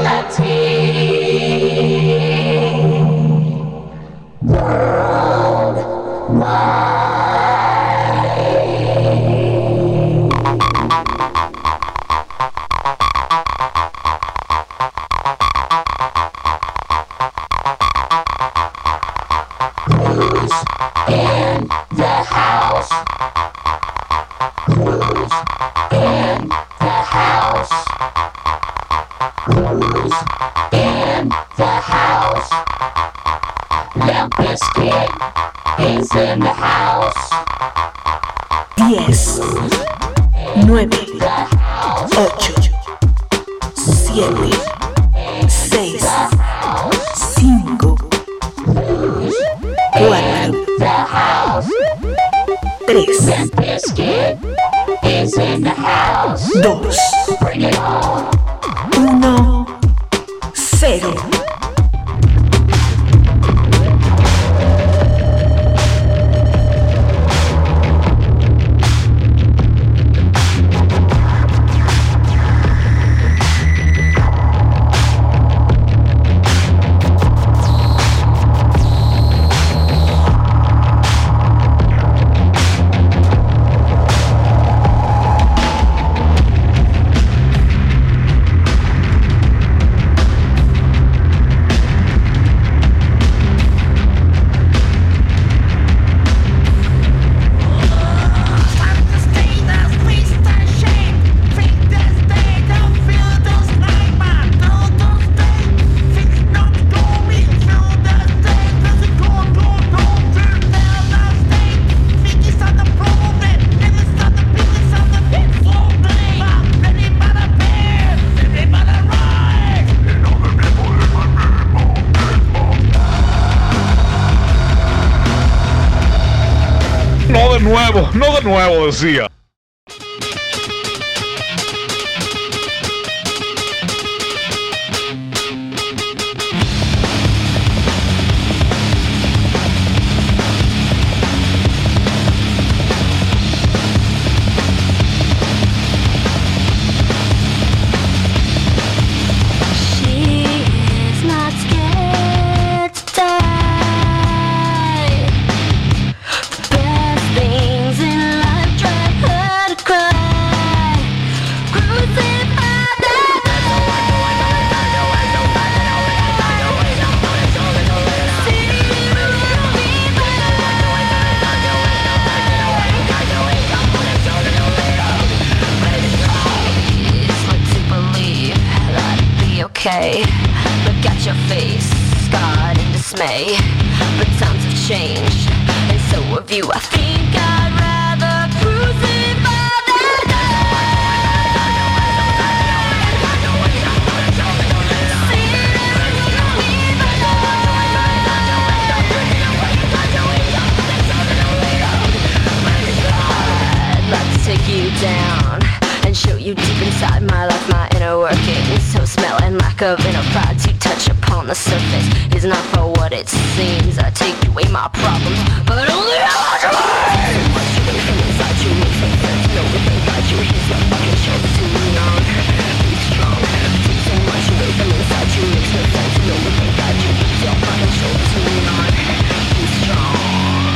reality. Nuevo, decía. can't of in a pride you touch upon the surface is not for what it seems. I take away my problems, but only how to inside you, makes me sense. No, inside you, he's your fucking show. Be strong. From inside you, makes. No, you, your fucking shoulder to lean on. be strong.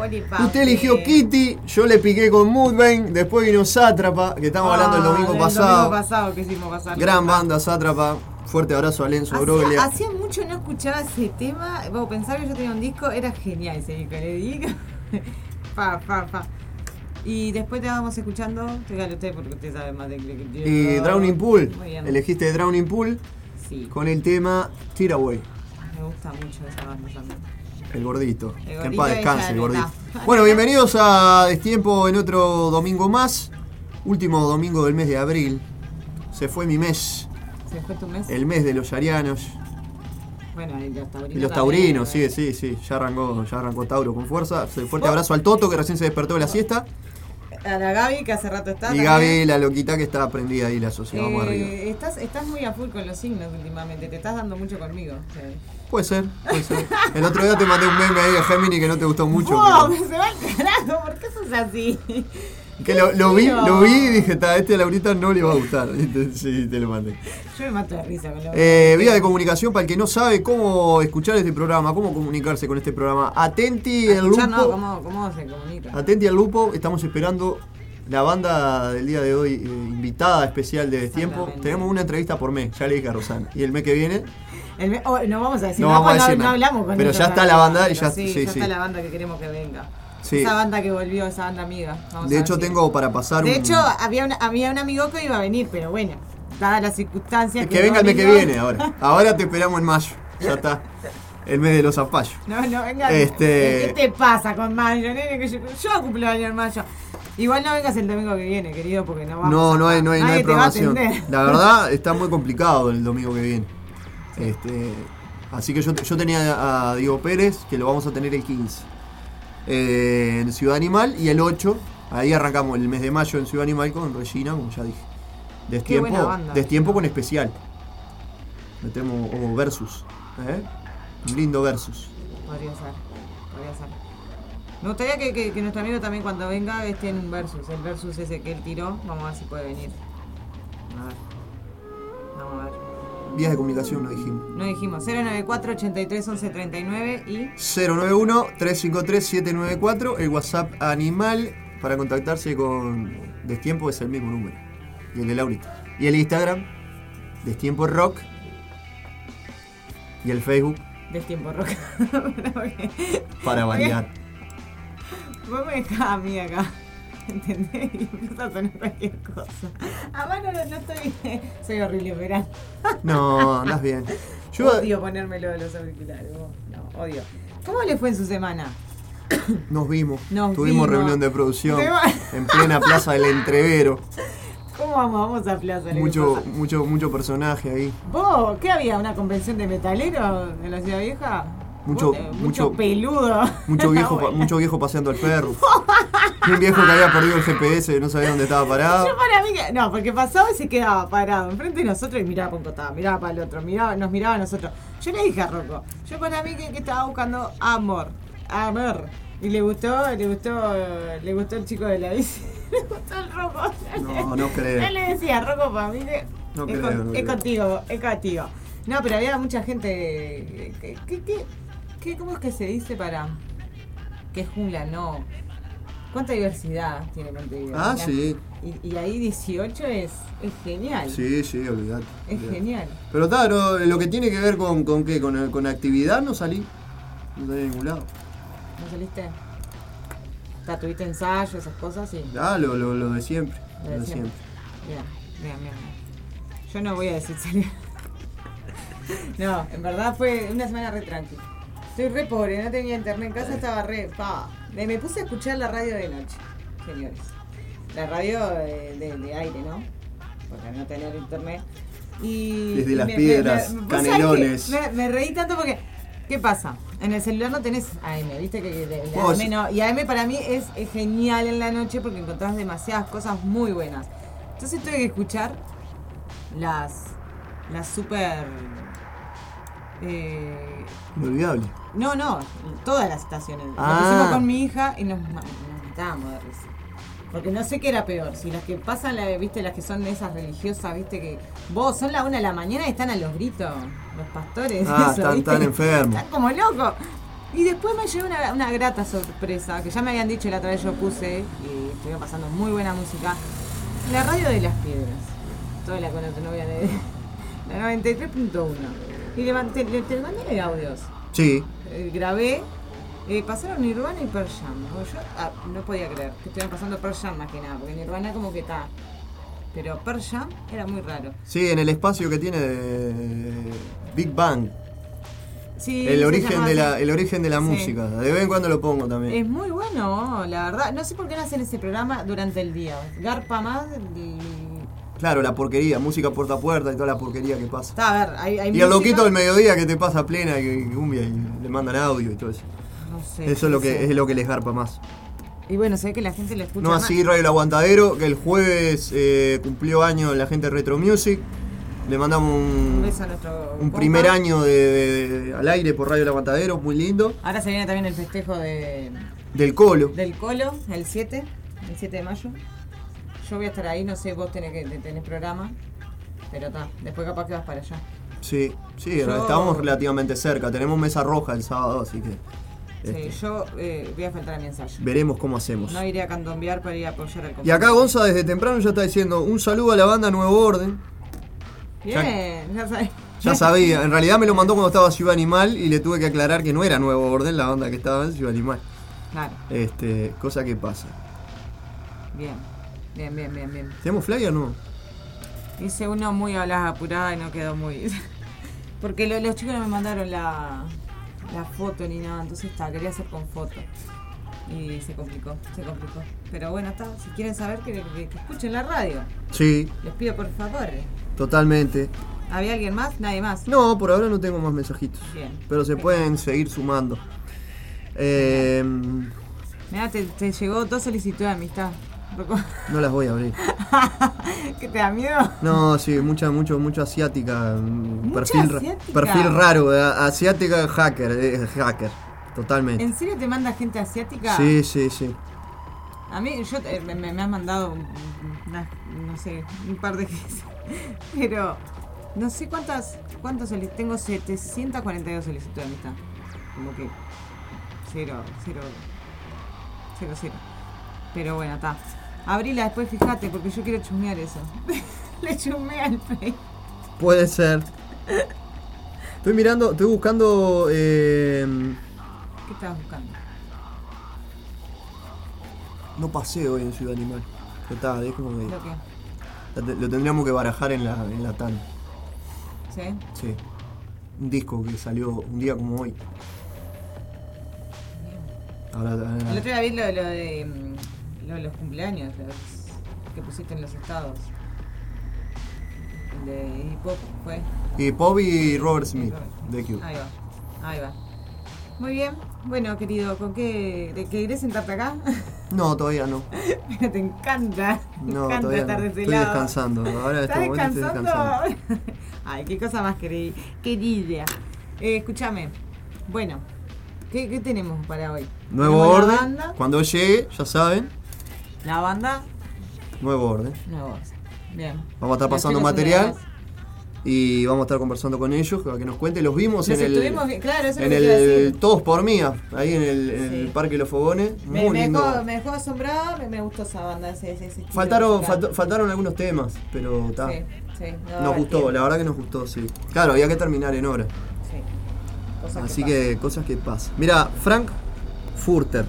Usted eligió Kitty, yo le piqué con Mudvayne, después vino Sátrapa, que estamos hablando el domingo Ah, pasado. domingo pasado que hicimos pasar. Gran banda, Sátrapa. Fuerte abrazo a Lenzo Broglia. Hacía, hacía mucho no escuchaba ese tema. Vos pensar que yo tenía un disco, era genial ese disco, le digo. fa, fa, fa. Y después te vamos escuchando, usted porque usted sabe más de que. Y Drowning Pool, Muy bien. elegiste Drowning Pool Sí, con el tema Tearaway. me gusta mucho esa banda también. El gordito. El que en paz de descanse el gordito. Bueno, bienvenidos a Destiempo en otro domingo más. Último domingo del mes de abril. Se fue mi mes. ¿Se fue tu mes? El mes de los arianos. Bueno, y los taurinos. Y los también, taurinos, sí, sí, sí. Ya arrancó, ya arrancó Tauro con fuerza. Fuerte abrazo al Toto que recién se despertó de la siesta. A la Gaby, que hace rato está. Y también. Gaby, la loquita que está prendida ahí, la sociedad vamos arriba. Eh, estás, estás muy a full con los signos últimamente, te estás dando mucho conmigo. o sea. Puede ser, puede ser. El otro día te mandé un meme ahí de Gemini que no te gustó mucho. ¡Wow! pero- Se va al carajo, ¿por qué sos así? que lo, lo vi, lo vi y dije, "Ta, este a Laurita no le va a gustar. Y te- sí, te lo mandé. Yo me mato de risa con lo Eh, vía de comunicación para el que no sabe cómo escuchar este programa, cómo comunicarse con este programa. Atenti el lupo. No, ¿cómo, ¿Cómo se comunica? Atenti al lupo, estamos esperando la banda del día de hoy, eh, invitada especial de Tiempo. Exactamente. Tenemos una entrevista por mes, ya le dije a Rosana. Y el mes que viene, El me- oh, no vamos a decir No nada, vamos a decir no, hablamos con Pero ya está la banda y ya- sí, sí, ya está la banda que queremos que venga. Sí. Esa banda que volvió, esa banda amiga. Vamos de hecho tengo para pasar De un... hecho, había, una- había un amigo que iba a venir, pero bueno, dadas las circunstancias. que venga el mes que viene ahora. Ahora te esperamos en mayo. Ya está. El mes de los zapallos. No, no, venga. Este- ¿Qué te pasa con mayo, nene? Que yo, yo cumplo año en mayo. Igual no vengas el domingo que viene, querido, porque no vamos No, no hay, no hay, no hay programación. La verdad está muy complicado el domingo que viene. Este, así que yo, yo tenía a Diego Pérez, que lo vamos a tener el 15. eh, en Ciudad Animal y el 8, ahí arrancamos el mes de mayo en Ciudad Animal con Regina, como ya dije. buena Destiempo, banda. destiempo con especial. Metemos como versus. ¿eh? Un lindo versus. Podría ser, podría ser. Me gustaría que, que- que nuestro amigo también cuando venga esté en un versus. El versus ese que él tiró, vamos a ver si puede venir. A ver. Vamos a ver. Vías de comunicación no dijimos. No dijimos 094 83 11 39 y 091-353-794, el WhatsApp animal para contactarse con Destiempo es el mismo número. Y el de Laurita. Y el Instagram, Destiempo Rock. Y el Facebook, Destiempo Rock. Porque para variar. Vos me dejás a mí acá. ¿Entendés? Y empieza a sonar cualquier cosa. Además no, no estoy. Soy horrible en verano. No, andas bien. Yo Odio ponérmelo de los auriculares. vos. No, odio. ¿Cómo le fue en su semana? nos vimos. Nos Tuvimos vimos. reunión de producción en plena plaza del Entrevero. ¿Cómo vamos? Vamos a plaza. ¿qué Mucho, mucho, mucho personaje ahí. ¿Vos? ¿Qué había? ¿Una convención de metaleros en la ciudad vieja? Mucho- eh, mucho, peludo. Mucho viejo, pa- mucho viejo paseando al perro. Y un viejo que había perdido el GPS, no sabía dónde estaba parado. Yo para mí que. No, porque pasaba y se quedaba parado enfrente de nosotros y miraba para un costado, miraba para el otro, miraba, nos miraba a nosotros. Yo le dije a Rocco, yo para mí que, que estaba buscando amor. Amor. Y le gustó, le gustó, le gustó el chico de la bici. Le gustó el Rocco. No, no creo. Él le decía, Rocco, para mí. No es, creo, con- no es creo. contigo, es contigo. No, pero había mucha gente. que- que- que- ¿Cómo es que se dice para.? Que es jungla, no. ¿Cuánta diversidad tiene Montevideo? Ah, sí. y, y ahí 18 es, es genial. Sí, sí, olvidate. Es olvidate. genial. Pero claro, lo que tiene que ver con, con qué, con, con actividad no salí. No salí a ningún lado. ¿No saliste? Sea, ¿Tuviste ensayo, esas cosas? Sí. Ah, lo, lo, lo de siempre. Lo Lo de siempre. Bien, bien, bien. Yo no voy a decir salir. no, en verdad fue una semana re tranqui. Estoy re pobre, no tenía internet en casa, estaba re. Pa. Me, me puse a escuchar la radio de noche, señores. La radio de, de aire, ¿no? Porque no tener internet. Y. Desde y las me- piedras, me- me- ¿vos sabés canelones. me reí tanto porque. ¿Qué pasa? En el celular no tenés AM, ¿viste? Que, de- AM no. Y AM para mí es, es genial en la noche porque encontrás demasiadas cosas muy buenas. Entonces tuve que escuchar las. las super. Eh, Inolvidable. no, no, todas las estaciones. Ah. Lo pusimos con mi hija y nos, nos matábamos de risa. Porque no sé qué era peor, si las que pasan, la, viste, las que son esas religiosas, viste, que vos son la una de la mañana y están a los gritos, los pastores. Ah, eso, están- ¿viste? están enfermos. Están como locos. Y después me llevé una, una grata sorpresa, que ya me habían dicho la otra vez yo puse, y estuvieron pasando muy buena música. La radio de las piedras. Toda la con tu novia de la 93.1. Y le, mandé- le- te mandé audios. Sí. Eh, grabé, eh, pasaron Nirvana y Pearl Jam. ¿no? Yo ah, no podía creer que estuvieran pasando Pearl Jam más que nada, porque Nirvana como que está. Pero Pearl Jam era muy raro. Sí, en el espacio que tiene de Big Bang. Sí, El origen de la, el origen de la Sí. música. De vez en cuando lo pongo también. Es muy bueno, la verdad. No sé por qué no hacen ese programa durante el día. Garpa más y... Claro, la porquería, música puerta a puerta y toda la porquería que pasa. Está, a ver, hay, hay Y el música- loquito del mediodía que te pasa plena y, y cumbia y le mandan audio y todo eso. No sé. Eso es lo que sé. es lo que les garpa más. Y bueno, se ve que la gente le escucha No más. así Radio El Aguantadero, que el jueves eh, cumplió año la gente de Retro Music. Le mandamos Un un, beso a nuestro un primer año de, de- de- al aire por Radio El Aguantadero, muy lindo. Ahora se viene también el festejo de, Del Colo. del Colo, el 7, el 7 de mayo. Yo voy a estar ahí, no sé, vos tenés, que, tenés programa, pero está, después capaz que vas para allá. Sí, sí, Yo- estábamos relativamente cerca. Tenemos mesa roja el sábado, así que Sí, este, yo eh, voy a faltar a mi ensayo. veremos cómo hacemos. No iré a candombear para ir a apoyar al Y acá compañero. Gonza desde temprano ya está diciendo un saludo a la banda Nuevo Orden. Bien, ya sabes. Ya sabía, en realidad me lo mandó cuando estaba Ciudad Animal y le tuve que aclarar que no era Nuevo Orden la banda que estaba en Ciudad Animal. Claro, Este, cosa que pasa. bien. Bien, bien, bien, bien. ¿Tenemos flyer o no? Hice uno muy a las apuradas y no quedó muy. Porque lo- los chicos no me mandaron la. La foto ni nada, entonces está, quería hacer con foto. Y se complicó, se complicó. Pero bueno, está, si quieren saber que, que- que escuchen la radio, Sí, les pido por favor. totalmente. ¿Había alguien más? Nadie más. No, por ahora no tengo más mensajitos. Bien. Pero se pueden seguir sumando. Eh, Mira, te, te llegó dos solicitudes de amistad. No las voy a abrir. ¿Qué te da miedo? No, sí, mucha, mucho, mucho asiática. mm, ¿Mucha perfil, asiática? perfil raro, eh, asiática hacker, eh, hacker, totalmente. ¿En serio te manda gente asiática? Sí, sí, sí. A mí, yo eh, me, me han mandado, no sé, un par de veces. Pero no sé cuántas, cuántas solic- tengo 742 solicitudes de amistad. Como que cero, cero, cero, cero. Pero bueno, está. Abrila después, fíjate, porque yo quiero chusmear eso. Le chusmea el Face. Puede ser. Estoy mirando, estoy buscando. eh, ¿Qué estabas buscando? no pasé hoy en Ciudad Animal. Ya Está, que ¿Lo que? lo tendríamos que barajar en la, en la TAN. ¿Sí? Sí. Un disco que salió un día como hoy. Ahora, ahora- El otro día vi lo, lo de de los cumpleaños, los que pusiste en los estados. El de hip hop fue. y Bobby y Robert Smith, de Q. Ahí va, ahí va. Muy bien. Bueno, querido, ¿con qué? ¿De qué querés sentarte acá? No, todavía no. Pero te encanta. Me No, encanta todavía estar no. de ese Estoy lado. descansando. Ahora este ¿Estás momento estoy descansando? descansando. Ay, qué cosa más queri- querida. Eh, escúchame. Bueno, ¿qué, qué tenemos para hoy? Nuevo orden. Cuando llegue, ya saben, la banda, nuevo orden. nuevo. Bien. Vamos a estar pasando material y vamos a estar conversando con ellos para que nos cuenten. Los vimos en el, claro, eso es en que el. Todos por Mía, ahí en el, en el Sí. Parque Los Fogones. Me, Muy me lindo. dejó, me dejó asombrada, me, me gustó esa banda, ese, ese, Faltaron, faltaron algunos temas, pero está. Sí, sí, no nos gustó, tiempo. la verdad que nos gustó, sí. Claro, había que terminar en hora. Sí. Cosas Así pasan. que cosas que pasan. Mira, Frank Furter.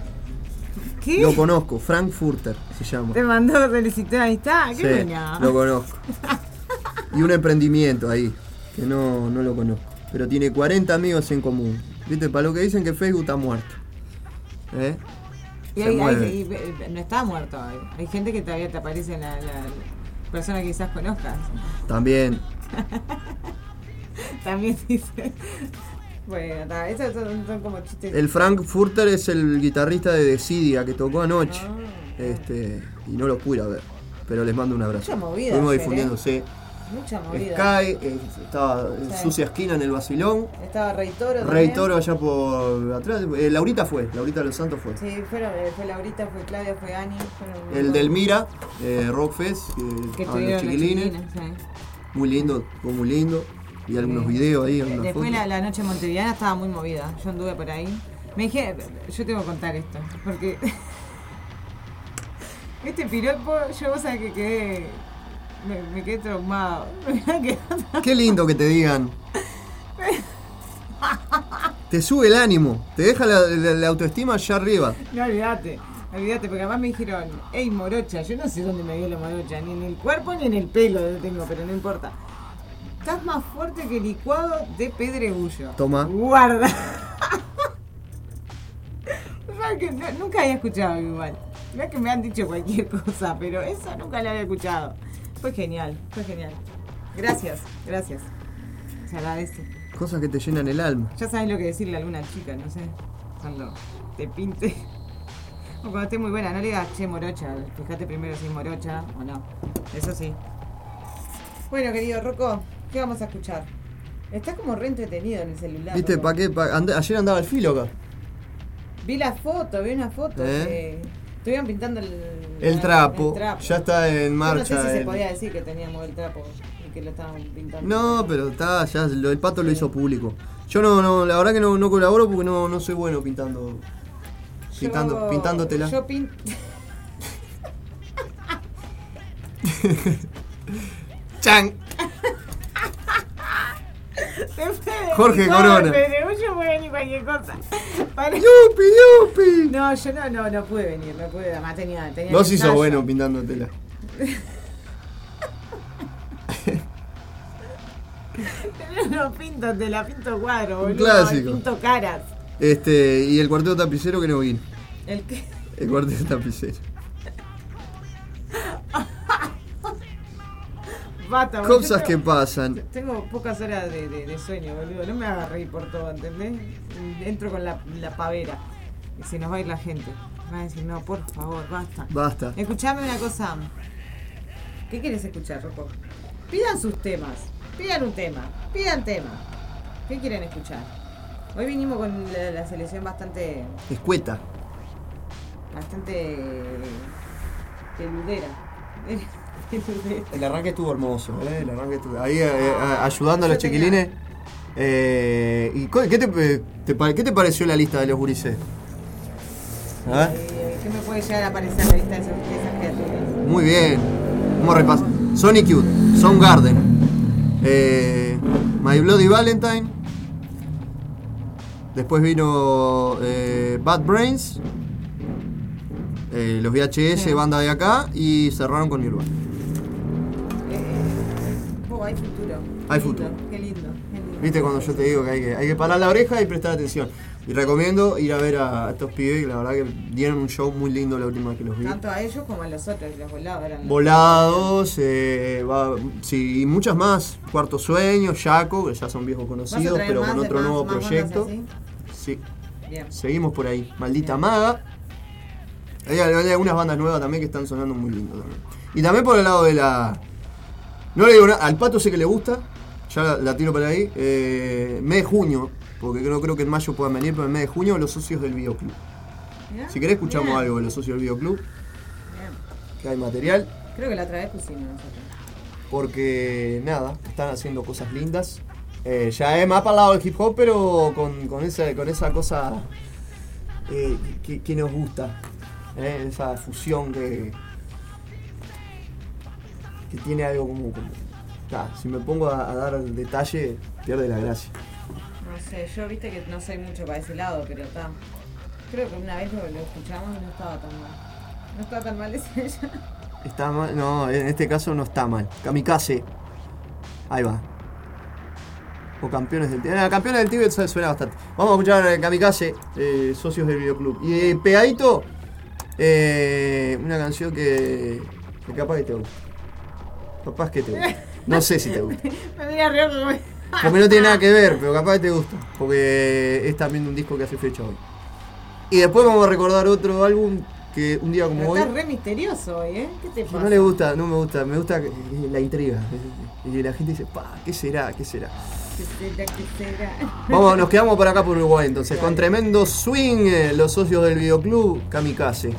¿Qué? Lo conozco, Frank Furter se llama. ¿Te mandó solicitud de amistad? ¡Qué Sí, buena! lo conozco. Y un emprendimiento ahí, que no, no lo conozco. Pero tiene 40 amigos en común. ¿Viste? Para lo que dicen que Facebook está muerto. ¿Eh? Y hay- hay- y- y- no está muerto. Hay, hay gente que todavía te aparece en la, la persona que quizás conozcas. También. También dice. Bueno, está, esos son, son como chistes. El Frank Furter es el guitarrista de Decidia que tocó anoche. Ah. Este, y no lo pude ir a ver. Pero les mando un abrazo. Mucha movida Estuvimos ayer, difundiendo, ¿eh? Mucha movida. Sky, eh, estaba en Sí. Sucia Esquina en el Basilón. Estaba Rey Toro. Rey. Toro allá por atrás. Eh, Laurita fue, Laurita Los Santos fue. Sí, fueron, fue Laurita, fue Claudia, fue Ani. fueron- El del Mira, eh, Rockfest, que, los chiquilines. Muy lindo, fue muy lindo. Y algunos videos ahí, algunas Después fotos. la, la noche montevideana estaba muy movida. Yo anduve por ahí. Me dije, yo tengo que contar esto. Porque este piropo, yo vos sabés que quedé. Me, me quedé traumado. Qué lindo que te digan. Te sube el ánimo, te deja la, la- la autoestima allá arriba. No, olvídate, olvídate, porque además me dijeron, hey morocha, yo no sé dónde me dio la morocha, ni en el cuerpo ni en el pelo lo tengo, pero no importa. Estás más fuerte que licuado de pedregullo. Toma. Guarda. ¿Sabes que no- nunca había escuchado igual. No es que me han dicho cualquier cosa, pero eso nunca lo había escuchado. Fue genial, fue genial. Gracias, gracias. Se agradece. Cosas que te llenan el alma. Ya sabes lo que decirle a alguna chica, no sé. Cuando te pinte. O cuando esté muy buena, no le digas, che, morocha. Fíjate primero si es morocha o no. Eso sí. Bueno, querido Rocco, ¿qué vamos a escuchar? Estás como re entretenido en el celular. ¿Viste? ¿Para qué? Pa- and- ayer andaba el filo acá. Vi la foto, vi una foto. ¿Eh? Estuvieron pintando el, El la- trapo, el trapo. ya está en Yo No marcha. sé si se podía decir que teníamos el trapo y que lo estaban pintando. No, pero está, ya lo- el pato lo hizo público. Yo no, no, la verdad que no, no colaboro porque no, no soy bueno pintando. Yo- Pintando, pintándotela. Yo pin... ¡Chan! Jorge no, Corona. Yo puedo venir cualquier cosa. Para- ¡Yupi, yupi! No, yo no, no, no pude venir, no pude, además tenía, tenía Vos ensayo. bueno pintándotela. unos pintos, de la pinto cuadro, Un boludo. clásico. Pinto caras. Este, y el cuarteto tapicero que no vino. El que. El cuarteto tapicero. Boludo. Cosas que pasan. Tengo pocas horas de, de- de sueño, boludo. No me hagas reír por todo, ¿entendés? Entro con la, la pavera. Y se nos va a ir la gente. Va a decir, no, por favor, basta. Basta. Escuchame una cosa. ¿Qué quieres escuchar, Rocco? Pidan sus temas. Pidan un tema. Pidan tema. ¿Qué quieren escuchar? Hoy vinimos con la, la selección bastante. Escueta. bastante. peludera. El arranque estuvo hermoso, ¿eh? El arranque estuvo. Ahí eh, eh, ayudando a los chiquilines. Eh, ¿y qué, te, te pare- qué te pareció la lista de los gurises? ¿Ah? Eh, ¿Qué me puede llegar a aparecer la lista de, esas criaturas? Muy bien. Vamos a repasar. Sonic Youth, Soundgarden, eh, My Bloody Valentine. Después vino eh, Bad Brains, eh, los VHS, Sí. banda de acá, y cerraron con Nirvana. Hay futuro. Qué Hay lindo, futuro. Qué lindo, qué lindo. Viste cuando yo te digo que hay, que hay que parar la oreja y prestar atención. Y recomiendo ir a ver a estos pibes, que la verdad que dieron un show muy lindo la última vez que los vi. Tanto a ellos como a los otros, los volados eran. Volados, eh, va- sí, y muchas más. Cuarto Sueño, Yaco, que ya son viejos ¿Vas a conocidos, pero más con otro más- nuevo más proyecto. Sí, Bien. seguimos por ahí. Maldita Bien. Maga. Hay, hay algunas bandas nuevas también que están sonando muy lindo también. Y también por el lado de la. No le digo nada, al pato sé que le gusta, ya la, la tiro para ahí. Eh, mes de junio, porque no creo que en mayo puedan venir, pero en mes de junio los socios del videoclub. Si querés escuchamos bien, algo de los socios del videoclub, bien. que hay material. Creo que la otra vez pusimos nosotros. porque nada, están haciendo cosas lindas. Eh, ya es más para el lado del hip hop, pero con, con esa, con esa cosa eh, que, que nos gusta. esa fusión que, que tiene algo como. como- ta, si me pongo a, a dar detalle, pierde la gracia. No sé, yo viste que no soy mucho para ese lado, pero está. Creo que una vez lo, lo escuchamos y no estaba tan mal. No estaba tan mal ese ya. Está mal, no, en este caso no está mal. Kamikaze. Ahí va. O campeones del Tíbet. Ah, campeones del Tíbet su- suena bastante. Vamos a escuchar eh, Kamikaze, eh, socios del videoclub. Y eh, pegadito, eh, una canción que, que capaz que te gusta. Capaz que te gusta. No sé si te gusta. Me mira re como. Porque no tiene nada que ver, pero capaz que te gusta. Porque es también un disco que hace fecha hoy. Y después vamos a recordar otro álbum que un día como Pero hoy. estás re misterioso hoy, ¿eh? ¿Qué te pasa? No le gusta, no me gusta, me gusta la intriga. Y la gente dice, pa, ¿qué será? ¿Qué será? ¿Qué será? ¿Qué será? Vamos, nos quedamos por acá por Uruguay entonces, con tremendo swing, eh, los socios del videoclub Kamikaze.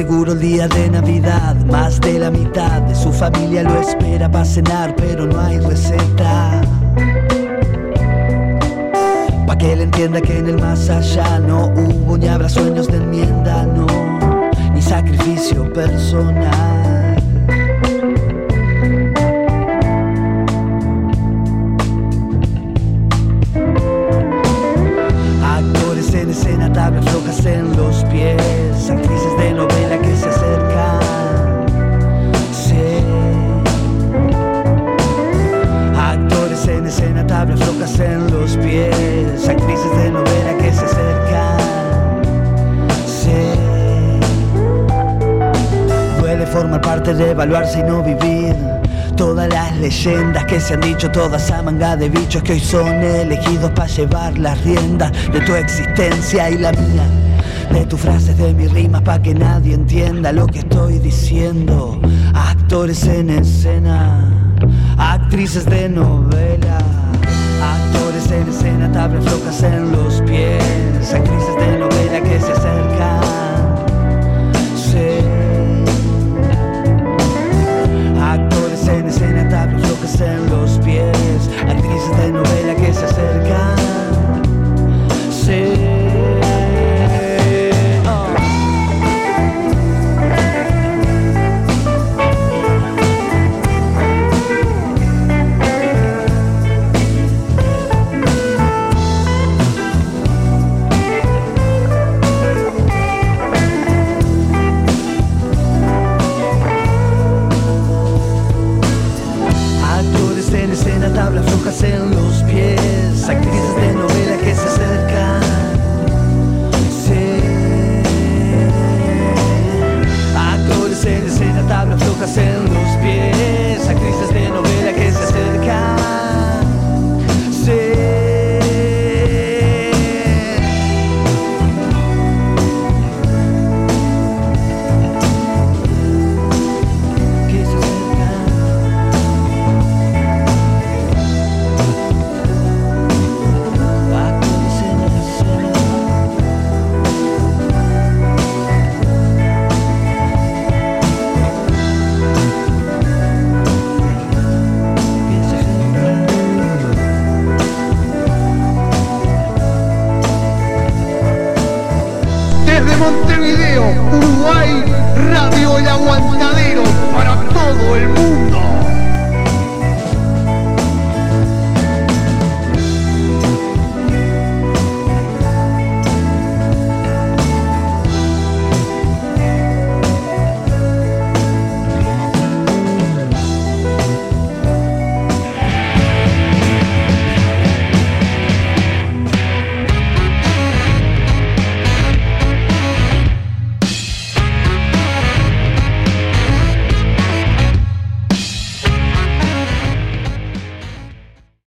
Inseguro el día de Navidad. Más de la mitad de su familia lo espera para cenar, pero no hay receta. Pa' que él entienda que en el más allá no hubo ni habrá sueños de enmienda, no, ni sacrificio personal. Evaluarse y no vivir. Todas las leyendas que se han dicho, todas a manga de bichos que hoy son elegidos para llevar las riendas de tu existencia y la mía. De tus frases, de mis rimas, pa' que nadie entienda lo que estoy diciendo. Actores en escena, actrices de novela. Actores en escena, tablas flojas en los pies. Actrices de novela en los pies. Actrices de novela que se acercan. Desde Montevideo, Uruguay, Radio El Aguantadero para todo el mundo.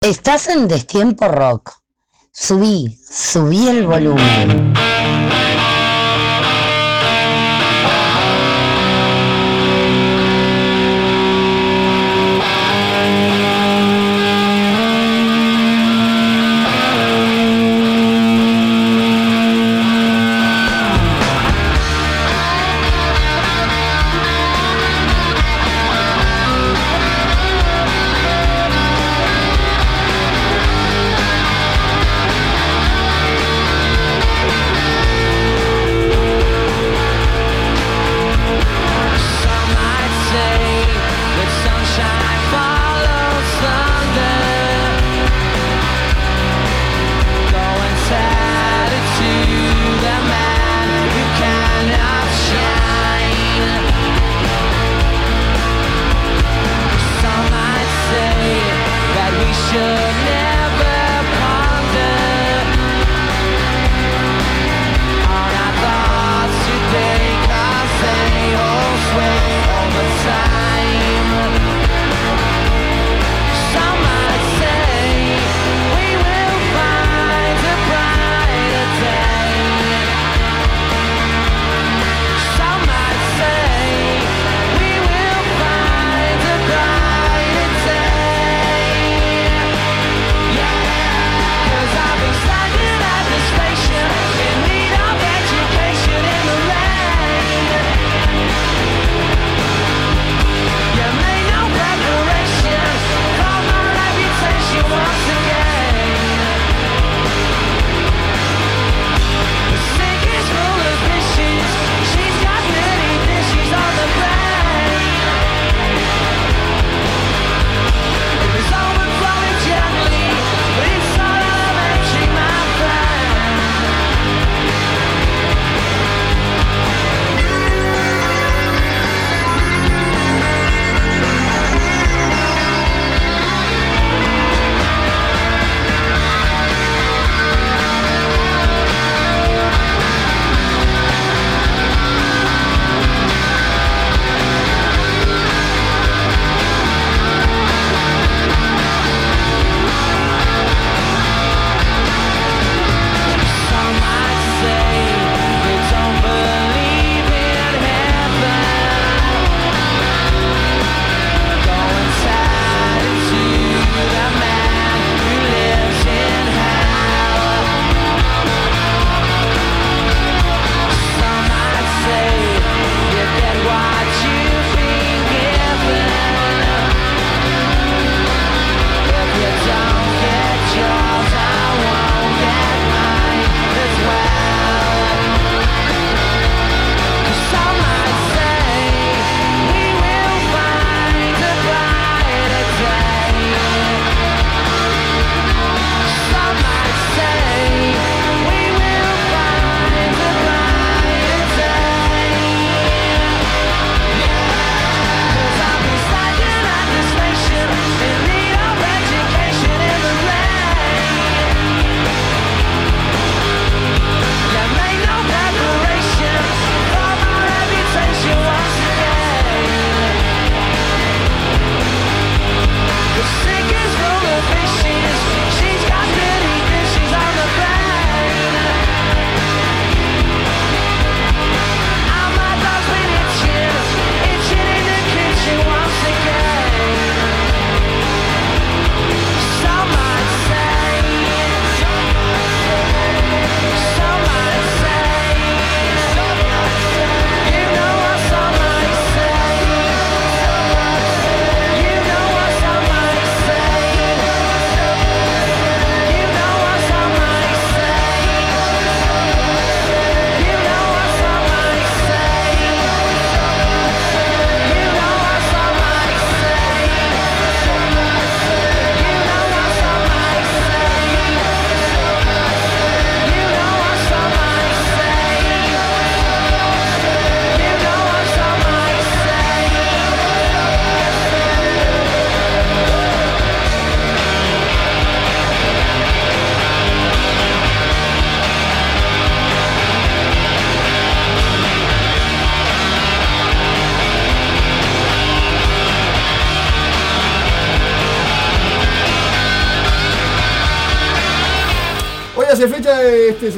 Estás en Destiempo Rock. Subí, subí el volumen.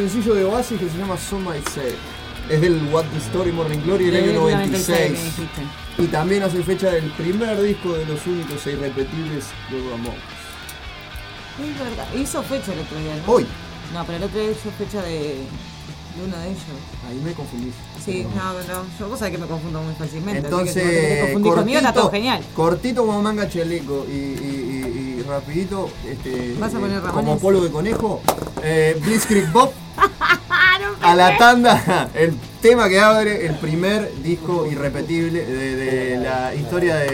Sencillo de Oasis que se llama Some Might Say. Es del What the Story Morning Glory del año Del 96. me dijiste. Y también hace fecha del primer disco de los únicos e irrepetibles de Ramones. Es verdad. Hizo fecha el otro día, ¿no? Hoy. No, pero el otro día hizo fecha de, de uno de ellos. Ahí me confundí. Sí, no, no. Yo vos sabés que me confundo muy fácilmente. así que Entonces, si vos te conmigo, está todo cortito, genial. cortito como manga chaleco y, y- y- y rapidito, este, ¿Vas a eh, poner como Ramones? polvo de conejo, eh, Blitzkrieg Bob, a la tanda, el tema que abre el primer disco irrepetible de, de la historia de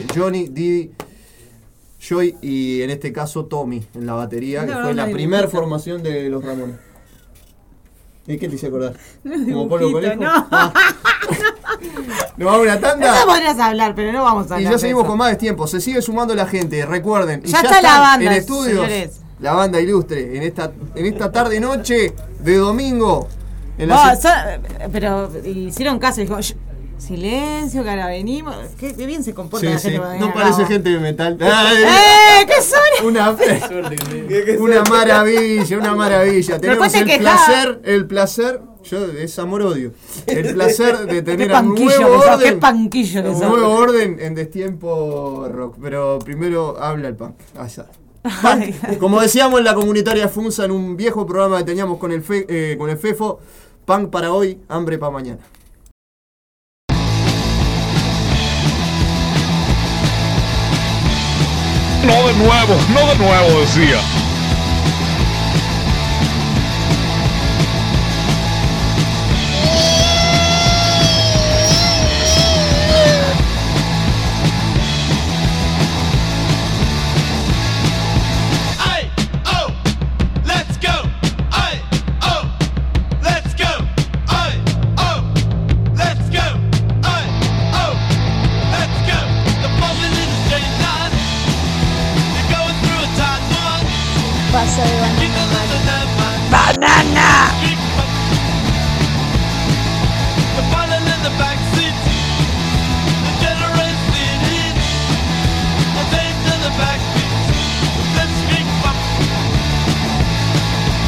eh, Johnny, Didi, Joy y en este caso Tommy en la batería, que No, fue la no, primera formación de los Ramones. ¿Y qué te hice acordar? ¿Como de dibujito, conejo? no. Ah. ¿Nos vamos a una tanda? Eso podrías hablar, pero no vamos a Y hablar. ya de seguimos con más tiempo. Se sigue sumando la gente. Recuerden. y Ya está la banda, En estudios. señores. La banda ilustre. En esta, en esta tarde noche de domingo. En la so- pero hicieron caso dijo, "Shh, silencio, que ahora venimos. Qué, qué bien se comporta Sí, la sí. gente. cuando No parece gente de metal. ¡Eh! ¿Qué son? Una, una maravilla, una maravilla. Tenemos el placer, el placer, yo es amor odio. El placer de tener a un nuevo qué orden. panquillo un nuevo orden en destiempo rock. Pero primero habla el punk. Allá. Punk, como decíamos en la comunitaria Funza en un viejo programa que teníamos con el, Fe- eh, con el FEFO, punk para hoy, hambre para mañana. No de nuevo, no de nuevo, decía.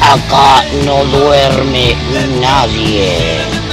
Acá no duerme nadie.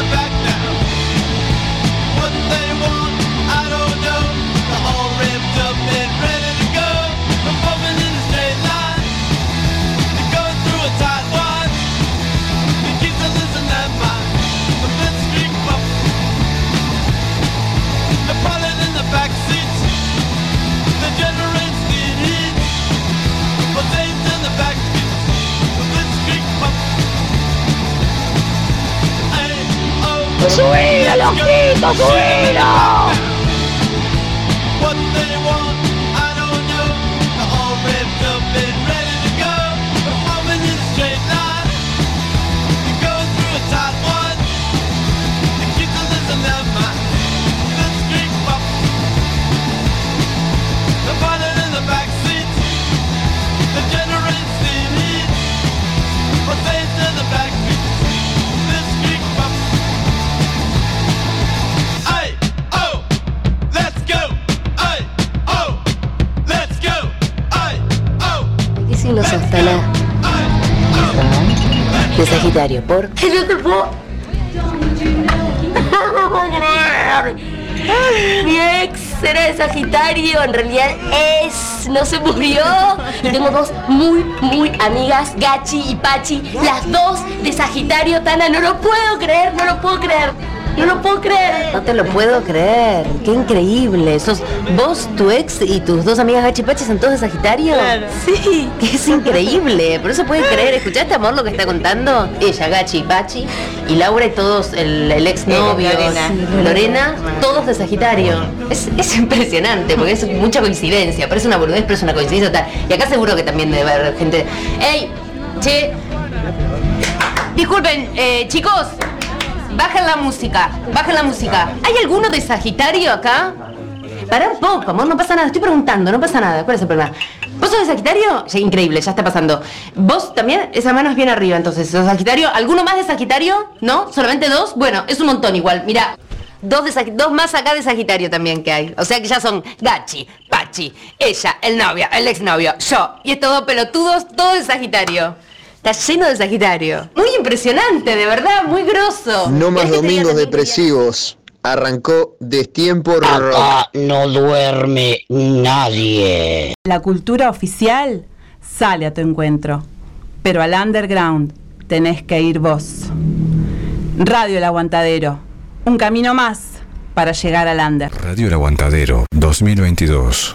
¡Subilo, loquito, subilo! De Sagitario, por. Mi ex era de Sagitario, en realidad es, no se murió. Y tengo dos muy, muy amigas, Gachi y Pachi, las dos de Sagitario, Tana, no lo puedo creer, no lo puedo creer. No lo puedo creer. No te lo puedo creer. Qué increíble. Sos vos, tu ex y tus dos amigas Gachi y Pachi son todos de Sagitario. Claro. Sí, que es increíble. Pero no se puede creer. ¿Escuchaste, amor, lo que está contando? Ella, Gachi Pachi. Y Laura y todos, el, el ex novio. Lorena. Lorena, todos de Sagitario. Es, es impresionante, porque es mucha coincidencia. Parece una boludez, pero es una coincidencia total. Y acá seguro que también debe haber gente. ¡Ey! Che. Disculpen, eh, chicos. Bajen la música, bajen la música. ¿Hay alguno de Sagitario acá? Pará un poco, amor, no pasa nada. Estoy preguntando, no pasa nada. ¿Cuál es el problema? ¿Vos sos de Sagitario? Increíble, ya está pasando. ¿Vos también? Esa mano es bien arriba, entonces. ¿Sos Sagitario? ¿Alguno más de Sagitario? ¿No? ¿Solamente dos? Bueno, es un montón igual. Mira, dos, de dos más acá de Sagitario también que hay. O sea que ya son Gachi, Pachi, ella, el novio, el exnovio, yo. Y estos dos pelotudos, todos de Sagitario. Está lleno de Sagitario. Muy impresionante, de verdad, muy grosso. No más ¿Querés que te diga domingos depresivos. Arrancó Destiempo. Acá no duerme nadie. La cultura oficial sale a tu encuentro, pero al underground tenés que ir vos. Radio El Aguantadero, un camino más para llegar al under. Radio El Aguantadero 2022.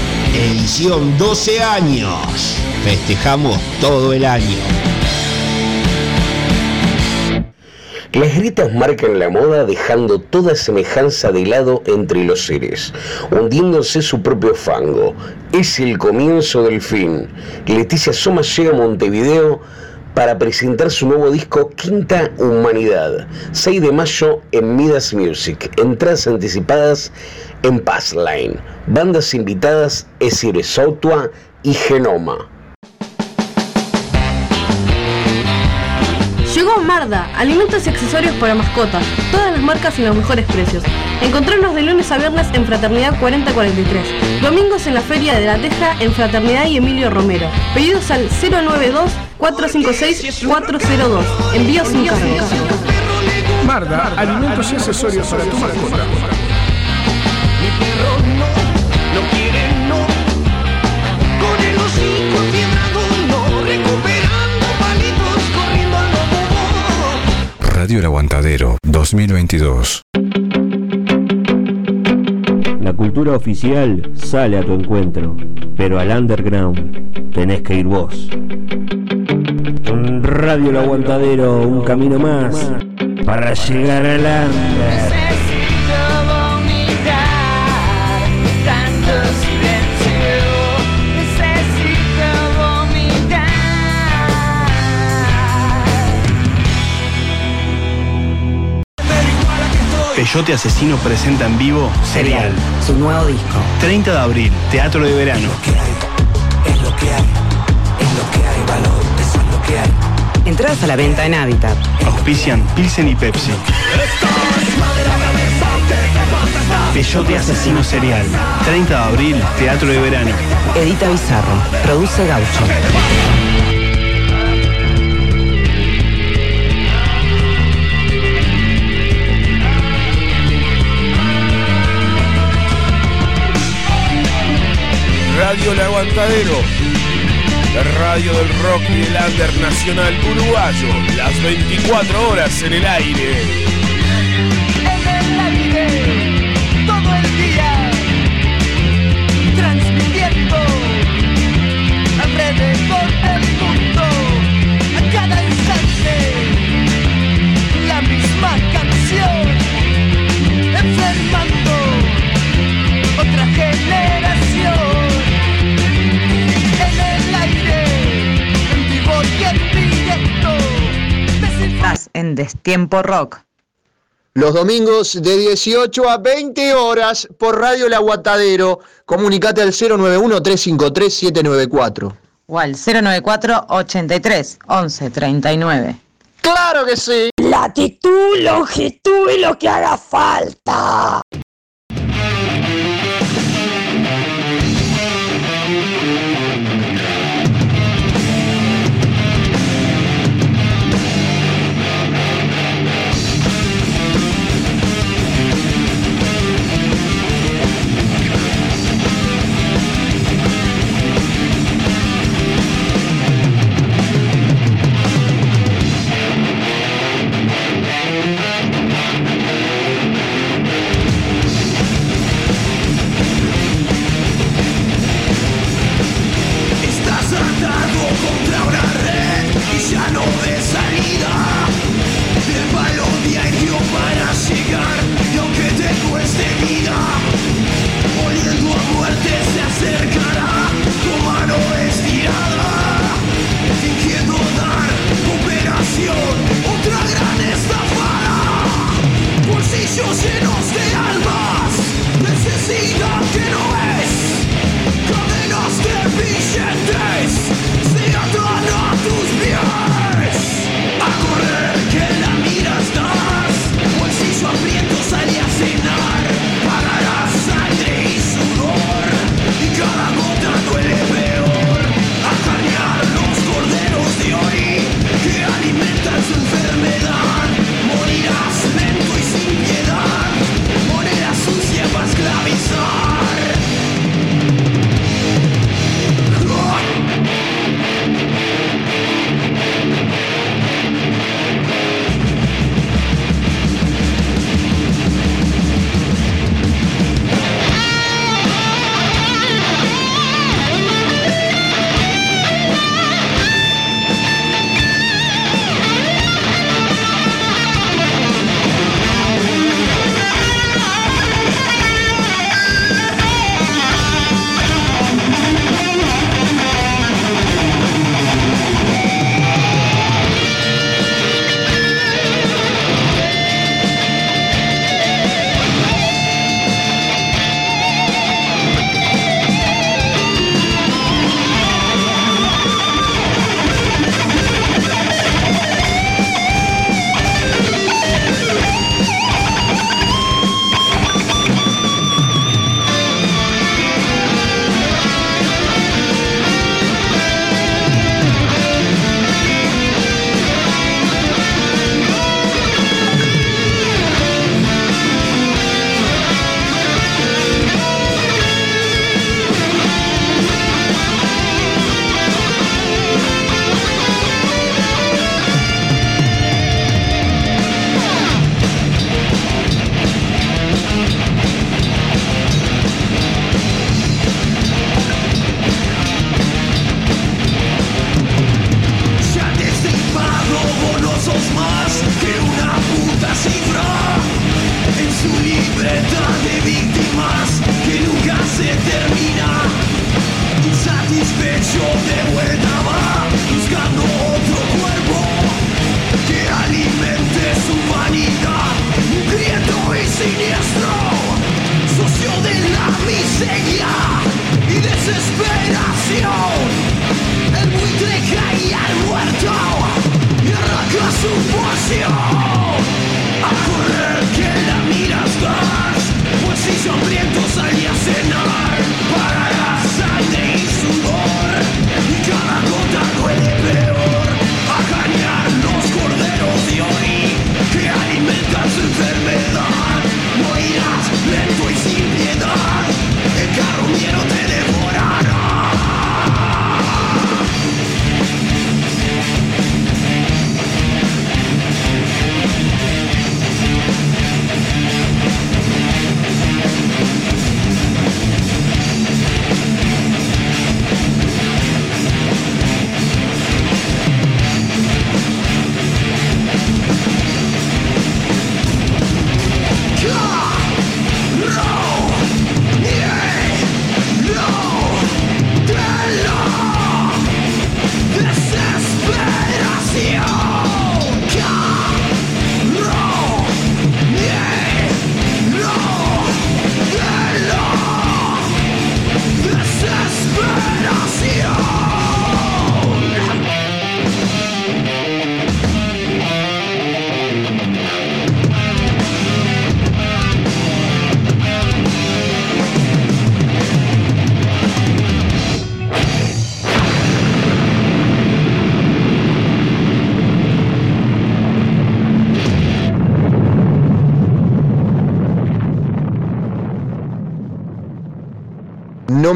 Edición 12 años. Festejamos todo el año. Las grietas marcan la moda dejando toda semejanza de lado entre los seres, hundiéndose su propio fango. Es el comienzo del fin. Leticia Soma llega a Montevideo para presentar su nuevo disco Quinta Humanidad, 6 de mayo en Midas Music. Entradas anticipadas en Passline. Bandas invitadas Esire Sautua y Genoma. Llegó Marda, alimentos y accesorios para mascotas, todas las marcas y los mejores precios. Encontrarnos de lunes a viernes en Fraternidad 4043, domingos en la Feria de la Teja en Fraternidad y Emilio Romero. Pedidos al 092-456-402. Envío sin cargo. Marda, alimentos y accesorios para tu mascota. No quiere no Con el hocico fiebrado no Recuperando palitos corriendo al lobo Radio El Aguantadero 2022. La cultura oficial sale a tu encuentro, pero al underground tenés que ir vos. Radio El Aguantadero, un camino más para llegar al under. Necesito vomitar Tanto silencio Necesito vomitar Peyote Asesino presenta en vivo Serial. Su nuevo disco. 30 de abril, Teatro de Verano. Es lo que hay. Es Entradas a la venta en Habitat. Auspician Pilsen y Pepsi. Peyote Asesino Serial. 30 de abril, Teatro de Verano. Edita Bizarro. Produce Gaucho. Radio El Aguantadero. La radio del rock y el under nacional uruguayo. Las 24 horas en el aire. Tiempo Rock. Los domingos de 18 a 20 horas por Radio El Aguatadero. Comunicate al 091-353-794. O al 094-83-1139. ¡Claro que sí! Latitud, longitud y lo que haga falta.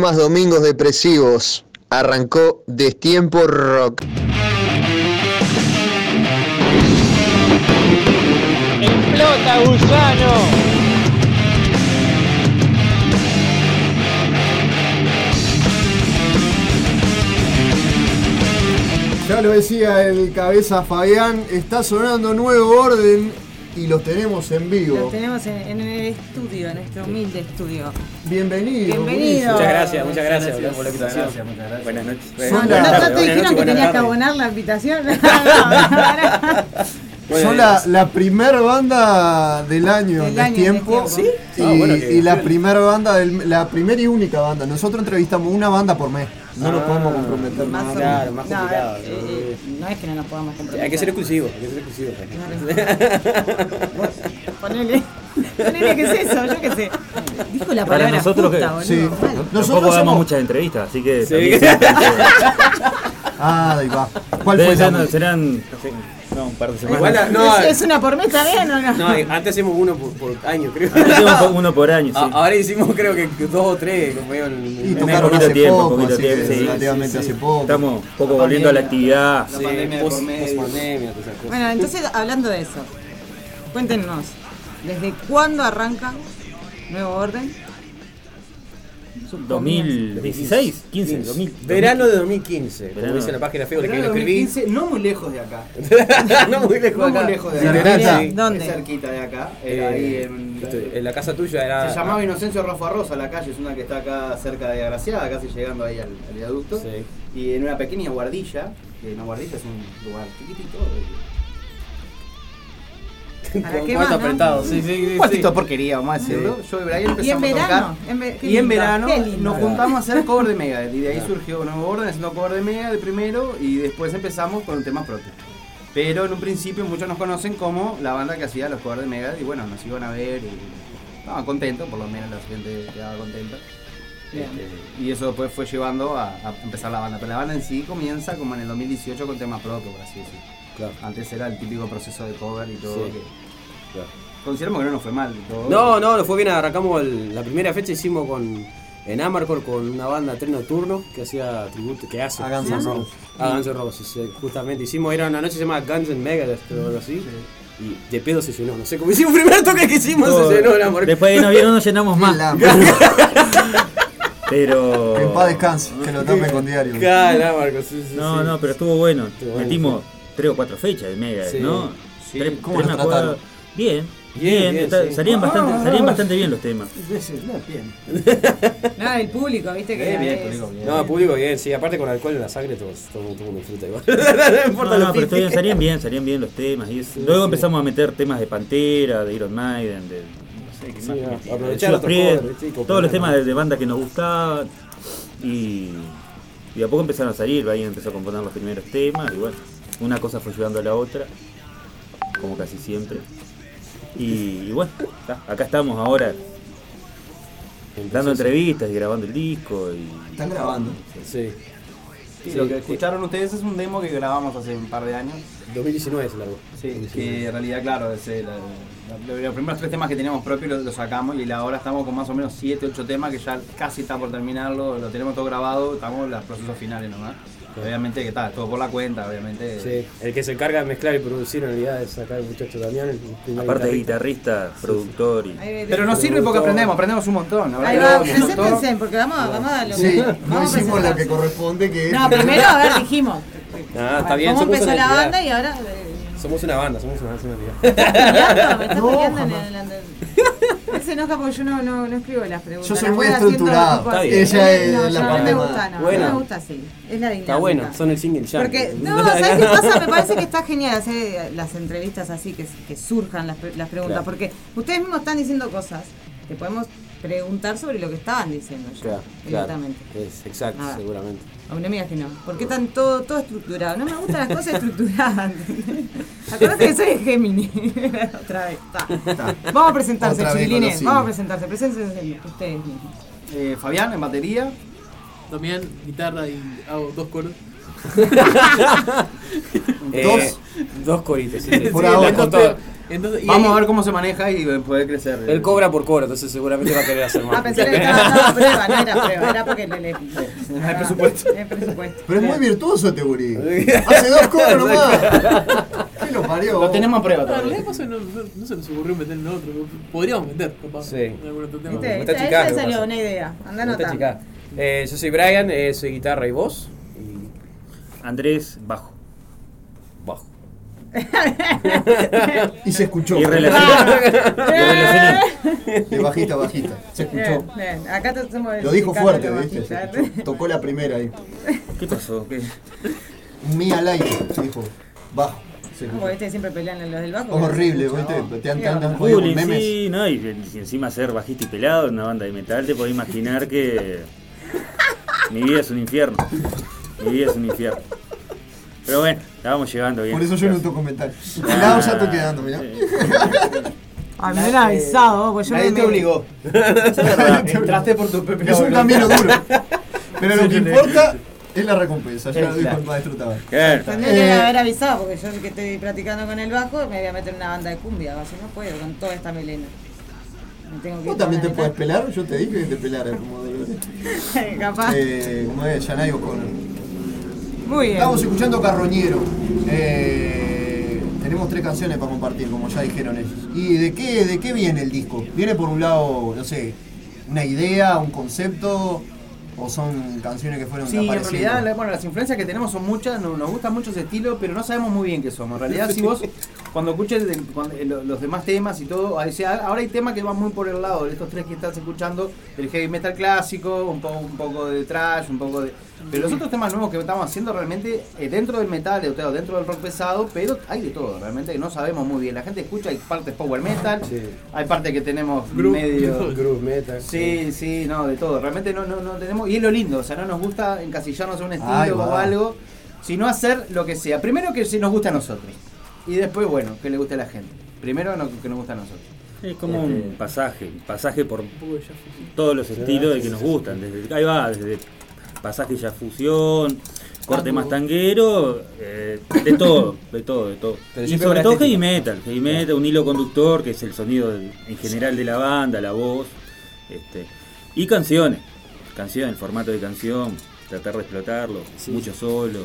Más domingos depresivos. Arrancó Destiempo Rock. ¡Explota, gusano! Ya lo decía el cabeza Fabián, está sonando nuevo orden y los tenemos en vivo. Lo tenemos en, en el estudio, en nuestro humilde estudio. Bienvenido. Bienvenido. Muchas gracias, muchas gracias, Gracias. por la invitación. Gracias, muchas gracias. Buenas noches. No, Buenas no, te dijeron que tenías que abonar la invitación. Son la, la primer banda del año Del de año, tiempo. de tiempo. Y, Ah, bueno, y la primera banda del, la primera y única banda. Nosotros entrevistamos una banda por mes. No nos Ah, podemos comprometer más Claro, más No, complicado. eh, eh, no es que no nos podamos comprometer. Hay que ser exclusivo, hay que ser exclusivo. Ponele. Ponele, ¿qué es eso? Yo qué sé. Dijo la Para palabra nosotros justa, que boludo. sí. Tampoco damos somos- muchas entrevistas, así que Sí. también Ah, ahí va. ¿Cuál Debe fue ser- la- serán no, un par de semanas. Igual la- no, ¿Es, es una por mes también o no? No, antes hacíamos uno por, por año, creo. Hacemos uno por año, sí. Ahora hicimos creo que dos o tres, como medio en- Y En tocaron poquito hace tiempo, poco, poquito tiempo, sí. relativamente hace poco. Estamos un poco volviendo a la actividad. Sí, post- post-pandemia, todas esas cosas. Bueno, entonces hablando de eso, cuéntenos, ¿desde cuándo arranca Nuevo Orden? 2016, 15, 2000. Verano de 2015, como dice la página Facebook que de escribí. 2015, no muy lejos de acá. no muy lejos No de acá. muy lejos de Sí, acá. Literal, sí. ¿Dónde? Es cerquita de acá. Eh, Era ahí en, estoy- en la casa tuya era. Se llamaba Inocencio Rafa Rosa, la calle es una que está acá cerca de Agraciada, casi llegando ahí al, al viaducto. Y en una pequeña guardilla, que una guardilla es un lugar chiquitito. ¿Para qué más, no? apretado, sí, sí, sí. Un cuartito de porquería, vamos a decirlo. Sí. Yo y Brian Y en empezamos a tocar. en ve- qué y en verano nos juntamos a hacer cover de Megadeth. Y de ahí surgió Nuevo Orden haciendo cover de Megadeth primero y después empezamos con temas propios. Pero en un principio muchos nos conocen como la banda que hacía los covers de Megadeth y bueno, nos iban a ver y estaban contentos, por lo menos la gente quedaba contenta. Este, y eso después fue llevando a, a empezar la banda. Pero la banda en sí comienza como en el 2018 con temas propios, por así decirlo. Antes era el típico proceso de cover y todo. Sí. que Consideramos que no nos fue mal. todo. No, no, nos fue bien. Arrancamos el- la primera fecha, hicimos con en Amarcord con una banda Tren Nocturno que hacía tributo, que hace. A Guns N' Roses. A Guns N' Roses, sí, justamente. Hicimos, era una noche se llama Guns N' Megadeth, o algo así. Y de pedo se llenó, no sé cómo hicimos el primer toque que hicimos, se llenó la Amarcord. Después de que nos vieron, nos llenamos más. Pero. En paz descanse, que lo tapen con diario. Claro, la Amarcord, sí, sí, No, sí. no, pero estuvo bueno. Estuvo bueno, Metimos tres o cuatro fechas de Mega, Sí. ¿no? Sí. Tres- ¿Cómo tres lo trataron? Bien, Bien, bien, bien, está- sí. salían, Ah, bastante, salían bastante bien los temas. Nada, el público, viste que Bien, bien, público bien. No, público bien, sí, aparte con alcohol en la sangre todo, todo, todo el mundo disfruta igual. no importa No, no, pero bien, salían bien, salían bien los temas. Y. Luego sí. empezamos a meter temas de Pantera, de Iron Maiden, de. No sé Sí, aprovechar como todos los temas de, de banda que nos gustaban. Y. Y a poco empezaron a salir, ahí empezó a componer los primeros temas. Y bueno, una cosa fue llevando a la otra, como casi siempre. Y, y bueno, está, acá estamos ahora dando entrevistas y grabando el disco. Y, Están grabando. Sí. Sí, lo que escucharon ustedes es un demo que grabamos hace un par de años. 2019 se largó. Sí, que en realidad, claro, es la- la- los primeros tres temas que teníamos propios los, los sacamos y ahora estamos con más o menos 7, 8 temas que ya casi está por terminarlo, lo tenemos todo grabado, estamos en los procesos finales nomás. Obviamente que está, todo por la cuenta, obviamente. Sí, el que se encarga de mezclar y producir en realidad es acá el muchacho Damián. el aparte de guitarrista. guitarrista, productor y. Pero nos sirve porque aprendemos, aprendemos un montón. la verdad Ahí va, montón. preséntense, porque vamos, a- vamos a lo Sí, que. no vamos a hicimos lo que corresponde que es. No, primero, a ver, dijimos. Ah, está bien, ¿Cómo empezó la banda y ahora. Somos una banda, somos una, una ¿Me estás peleando en el se enoja porque yo no, no, no escribo las preguntas. Yo soy las muy voy haciendo estructurado. tipo Está así. bien. Ella es no, la yo no me gusta, no, Buena. no me gusta así. Es la dinámica. Está bueno, son el single ya. Porque, no, ¿sabes qué pasa? Me parece que está genial hacer las entrevistas así, que, que surjan las, las preguntas. Claro. Porque ustedes mismos están diciendo cosas que podemos preguntar sobre lo que estaban diciendo ya, Claro, claro. directamente. Es, exacto, seguramente. Aún no me digas que no. Porque están todo, todo estructurado. No me gustan las cosas estructuradas. Acordate que soy Gemini. Otra vez. Vamos a presentarse, chiquilines. Vamos a presentarse. Preséntense ustedes mismos. Eh, Fabián en batería. También guitarra y hago dos coros. Eh, Dos. Dos coritos. sí, sí. Por Sí, ahora. Entonces, y Vamos ahí- a ver cómo se maneja y poder crecer. Él cobra por cobra, entonces seguramente va a querer hacer más. Ah, pensé que estaba dando prueba, no era prueba, era porque le, le, No hay presupuesto. No. Pero es muy virtuoso este gurí. Hace dos cobros nomás. ¿Qué lo parió? Lo tenemos a prueba todavía. no, no, no se nos ocurrió meter en otro. Podríamos meter, capaz. Sí. en Esa- Chicago, esa salió una idea. Anda Esta chica. Eh, yo soy Brian, eh, soy guitarra y voz. Andrés, bajo. Bajo. Y se escuchó. Y. De bajita a bajita. Se escuchó. Bien, bien. Acá te somos Lo dijo fuerte, ¿viste? Tocó la primera ahí. ¿Qué pasó? ¿Qué? Mí al aire, se dijo. Bajo. Se Como viste, siempre pelean los del bajo. Es horrible, ¿viste? Te y, y encima ser bajista y pelado en una banda de metal, te podés imaginar que mi vida es un infierno. Mi vida es un infierno. Pero bueno, la vamos llevando bien. Por eso yo no toco metal. Al lado ya estoy quedando, mirá. A mí me han avisado, pues yo Nadie me te obligó. Entraste por tu propia Es un camino duro. Pero lo que importa es la recompensa. Ya Eh, lo dijo el maestro Tabar. Tendría que haber avisado, porque yo que estoy practicando con el bajo me voy a meter en una banda de cumbia, así no puedo con toda esta melena. Tengo ¿Vos también te puedes pelar? Yo te dije que te pelaras como de Capaz. eh, ¿Cómo es? Yanay O'Connor. Muy bien. Estamos escuchando Carroñero. Eh, tenemos tres canciones para compartir, como ya dijeron ellos. ¿Y de qué, de qué viene el disco? ¿Viene por un lado, no sé, una idea, un concepto? ¿O son canciones que fueron Sí, en realidad, la- bueno, las influencias que tenemos son muchas, no- nos gusta mucho ese estilo, pero no sabemos muy bien qué somos. En realidad, si vos, cuando escuches el- cuando- eh, lo- los demás temas y todo, ahí se- ahora hay temas que van muy por el lado de estos tres que estás escuchando, del heavy metal clásico, un, poco un poco de trash, un poco de... Pero los otros temas nuevos que estamos haciendo realmente eh, dentro del metal, o sea, dentro del rock pesado, pero hay de todo, realmente no sabemos muy bien. La gente escucha, hay partes power metal, hay partes que tenemos Groove- medio... groove metal. Sí, sí, no, de todo. Realmente no, no, no tenemos. Y es lo lindo, o sea, no nos gusta encasillarnos en un estilo va. o algo, sino hacer lo que sea. Primero que se nos guste a nosotros. Y después, bueno, que le guste a la gente. Primero no, que nos guste a nosotros. Es como Este, un pasaje, pasaje por todos los estilos de que nos gustan. Desde, ahí va, desde pasaje ya fusión, corte más tanguero, eh, de todo, de todo, de todo. Pero Y sobre todo heavy metal, heavy metal, un hilo conductor que es el sonido del- en general de la banda, la voz, este, y canciones, canciones, el formato de canción, tratar de explotarlo, mucho solo.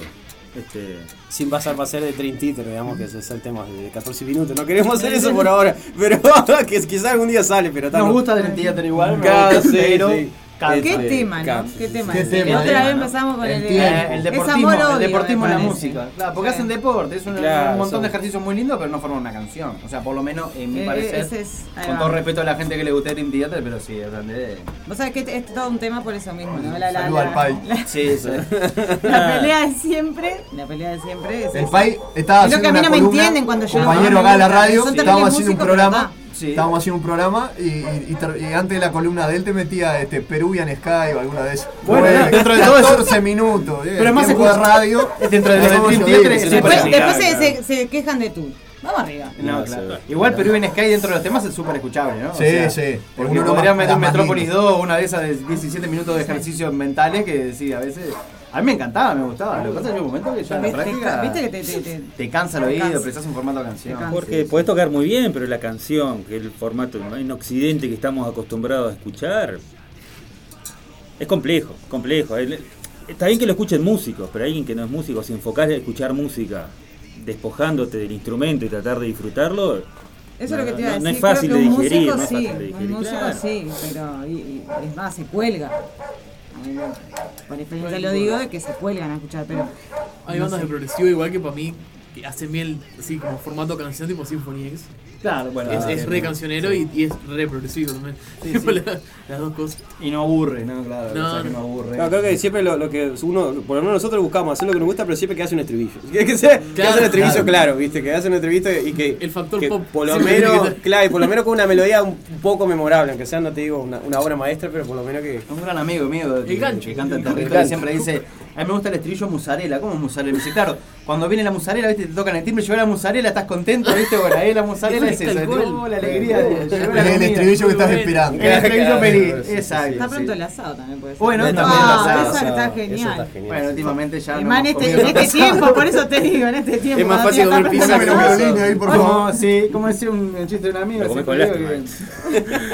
Este, Sin pasar para ser de Dream Theater, digamos que ese es el tema de 14 minutos. No queremos hacer eso por ahora, pero que quizás algún día sale, pero Nos gusta Dream Theater igual, me Claro, gusta, sí, pero sí. Cansa. ¿Qué tema, no? ¿Qué tema? ¿Qué es? tema, La otra eh? vez empezamos con el, El, tiempo, el es deportismo, amor, el deportismo en la música. Claro, porque Sí. hacen deporte, es un, Claro, un montón son- de ejercicios muy lindos, pero no forman una canción. O sea, por lo menos en mi Eh, parecer, es- con todo respeto a la gente que le guste Dream Theater, pero sí, es grande. Vos sabés que es todo un tema por eso mismo, ¿no? La, la, Saludo al la- Pai. la- Sí, sí. la pelea de siempre, la pelea de siempre es El. Pai estaba Es lo haciendo que a mí no me entienden cuando yo compañero acá en la gusta, radio, estábamos haciendo un programa, Sí. estábamos haciendo un programa y, y- y ter- y antes de la columna de él te metía este Peruvian Sky o alguna vez. Bueno, dentro de todo eso- 14 minutos. eh, Pero más de radio. es dentro de es se puede- Después se, se, se quejan de tú. Vamos arriba. No, claro. Igual Perú en Sky dentro de los temas es súper escuchable, ¿no? Sí, sí. Porque Uno podría más- meter más Metrópolis lindo. 2, una de esas de 17 minutos de ejercicios mentales que sí, a veces. A mí me encantaba, me gustaba. Lo que pasa es que hay un momento que ya en la práctica. Viste que te, te, te- Te cansa el oído, cansa. precisas un formato de canción. Porque podés tocar muy bien, pero la canción, que es el formato en Occidente que estamos acostumbrados a escuchar, es complejo, complejo. Está bien que lo escuchen músicos, pero alguien que no es músico, si enfocás a escuchar música despojándote del instrumento y tratar de disfrutarlo, Eso es no, lo que te iba a decir. no es fácil Creo de un digerir. músico no es sí, fácil de un digerir, músico claro. sí, pero y- y es más, se cuelga. Por experiencia lo digo de que se cuelgan a escuchar, pero. Hay no bandas sé. de progresivo igual que para mí hacen bien así como formato canción tipo Symphony X. Claro, bueno. Es, es re cancionero sí. y, y es re progresivo también. Sí, sí. la- las dos cosas. Y no aburre, ¿no? Claro, No, o sea que no. aburre. No, creo que siempre lo, lo que uno, por lo menos nosotros buscamos hacer lo que nos gusta, pero siempre que hace un estribillo. Que, que, sea, que hace un estribillo claro. claro, ¿viste? Que hace un estribillo y que. El factor que pop Por lo menos, claro, y por lo menos con una melodía un poco memorable, aunque sea, no te digo, una, una obra maestra, pero por lo menos que. Un gran amigo mío que, gancho. que canta El territorio gancho. siempre dice, a mí me gusta el estribillo musarela, ¿cómo musarela? Me dice, claro, cuando viene la musarela, viste, te tocan el timbre, llega la musarela, estás contento, viste, bueno, ahí la musarela es eso, la alegría el estribillo que estás esperando. El estribillo feliz, Está exacto. pronto sí. el asado también puede ser. Bueno, también el asado. Esa está Eso genial. está genial. Bueno, últimamente ya no en este, en este tiempo, por eso te digo, en este tiempo. Es más fácil está comer pizza que pronto ahí, por favor. Sí, como decía un chiste de un amigo.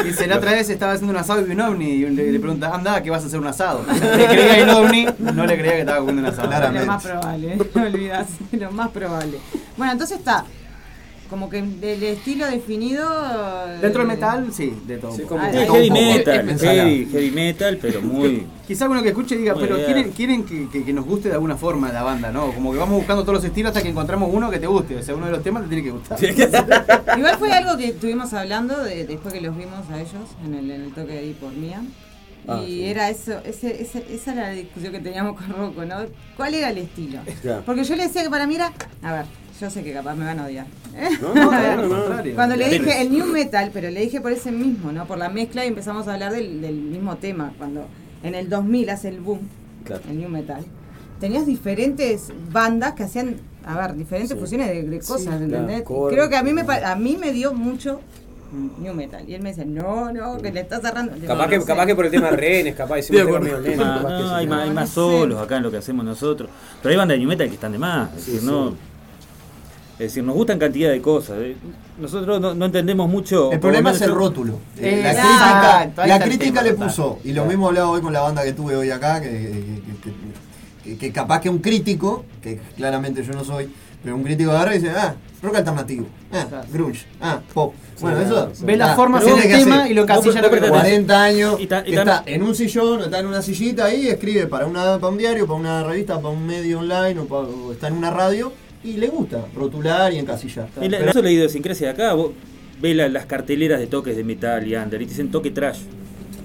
Dice, la otra vez estaba haciendo un asado y vi un ovni y le, pregunta, anda, que vas a hacer un asado. Le creía el ovni, no le creía que estaba comiendo un asado. Lo más probable, no lo más probable. Bueno, entonces está como que del estilo definido. eh, Dentro del metal, sí, de todo. un poco. Ah, Sí, de heavy metal, Es heavy, heavy metal, pero muy. Quizá uno que escuche diga, Muy pero quieren, quieren que, que- que nos guste de alguna forma la banda, ¿no? Como que vamos buscando todos los estilos hasta que encontramos uno que te guste. O sea, uno de los temas te tiene que gustar. Igual fue algo que estuvimos hablando de, después que los vimos a ellos en el, en el toque de ahí por Mía. Ah, y sí. era eso, ese, ese- esa era la discusión que teníamos con Rocco, ¿no? ¿Cuál era el estilo? Claro. Porque yo le decía que para mí era, a ver, yo sé que capaz me van a odiar. No, no, claro, contrario. Cuando le dije el new metal, pero le dije por ese mismo, ¿no? Por la mezcla y empezamos a hablar del, del mismo tema. Cuando en el 2000 hace el boom, Claro. el new metal, tenías diferentes bandas que hacían, a ver, diferentes Sí. fusiones de, de cosas, claro, ¿entendés? core. Creo que a mí me pa- a mí me dio mucho new metal. Y él me decía, no, no, que le estás cerrando. Digo, Capaz, no que, sé. capaz que por el tema de rehenes, capaz hicimos acuerdo. medio lento. Ah, capaz que no, sí. hay más, hay más solos acá en lo que hacemos nosotros. Pero hay bandas de new metal que están de más. Es Sí, decir, sí. no. Es decir, nos gustan cantidad de cosas. eh. Nosotros no, no entendemos mucho. El por problema es el yo- rótulo. Eh, la exacto, crítica, la está el crítica tema, le total. puso, y lo mismo hablaba hoy con la banda que tuve hoy acá, que, que- que- que- que capaz que un crítico, que claramente yo no soy, pero un crítico agarra y dice, ah, rock alternativo, ah, grunge, ah, pop. Bueno, eso. Ve la ah, forma del que tema y lo casilla lo que le 40 años, Y ta- y que está en un sillón, está en una sillita ahí, escribe para, una, para un diario, para una revista, para un medio online, o, está en una radio, y le gusta rotular y encasillar. Y la, eso es la idiosincrasia de acá. Vos ves la- las carteleras de toques de metal y under y te dicen toque trash.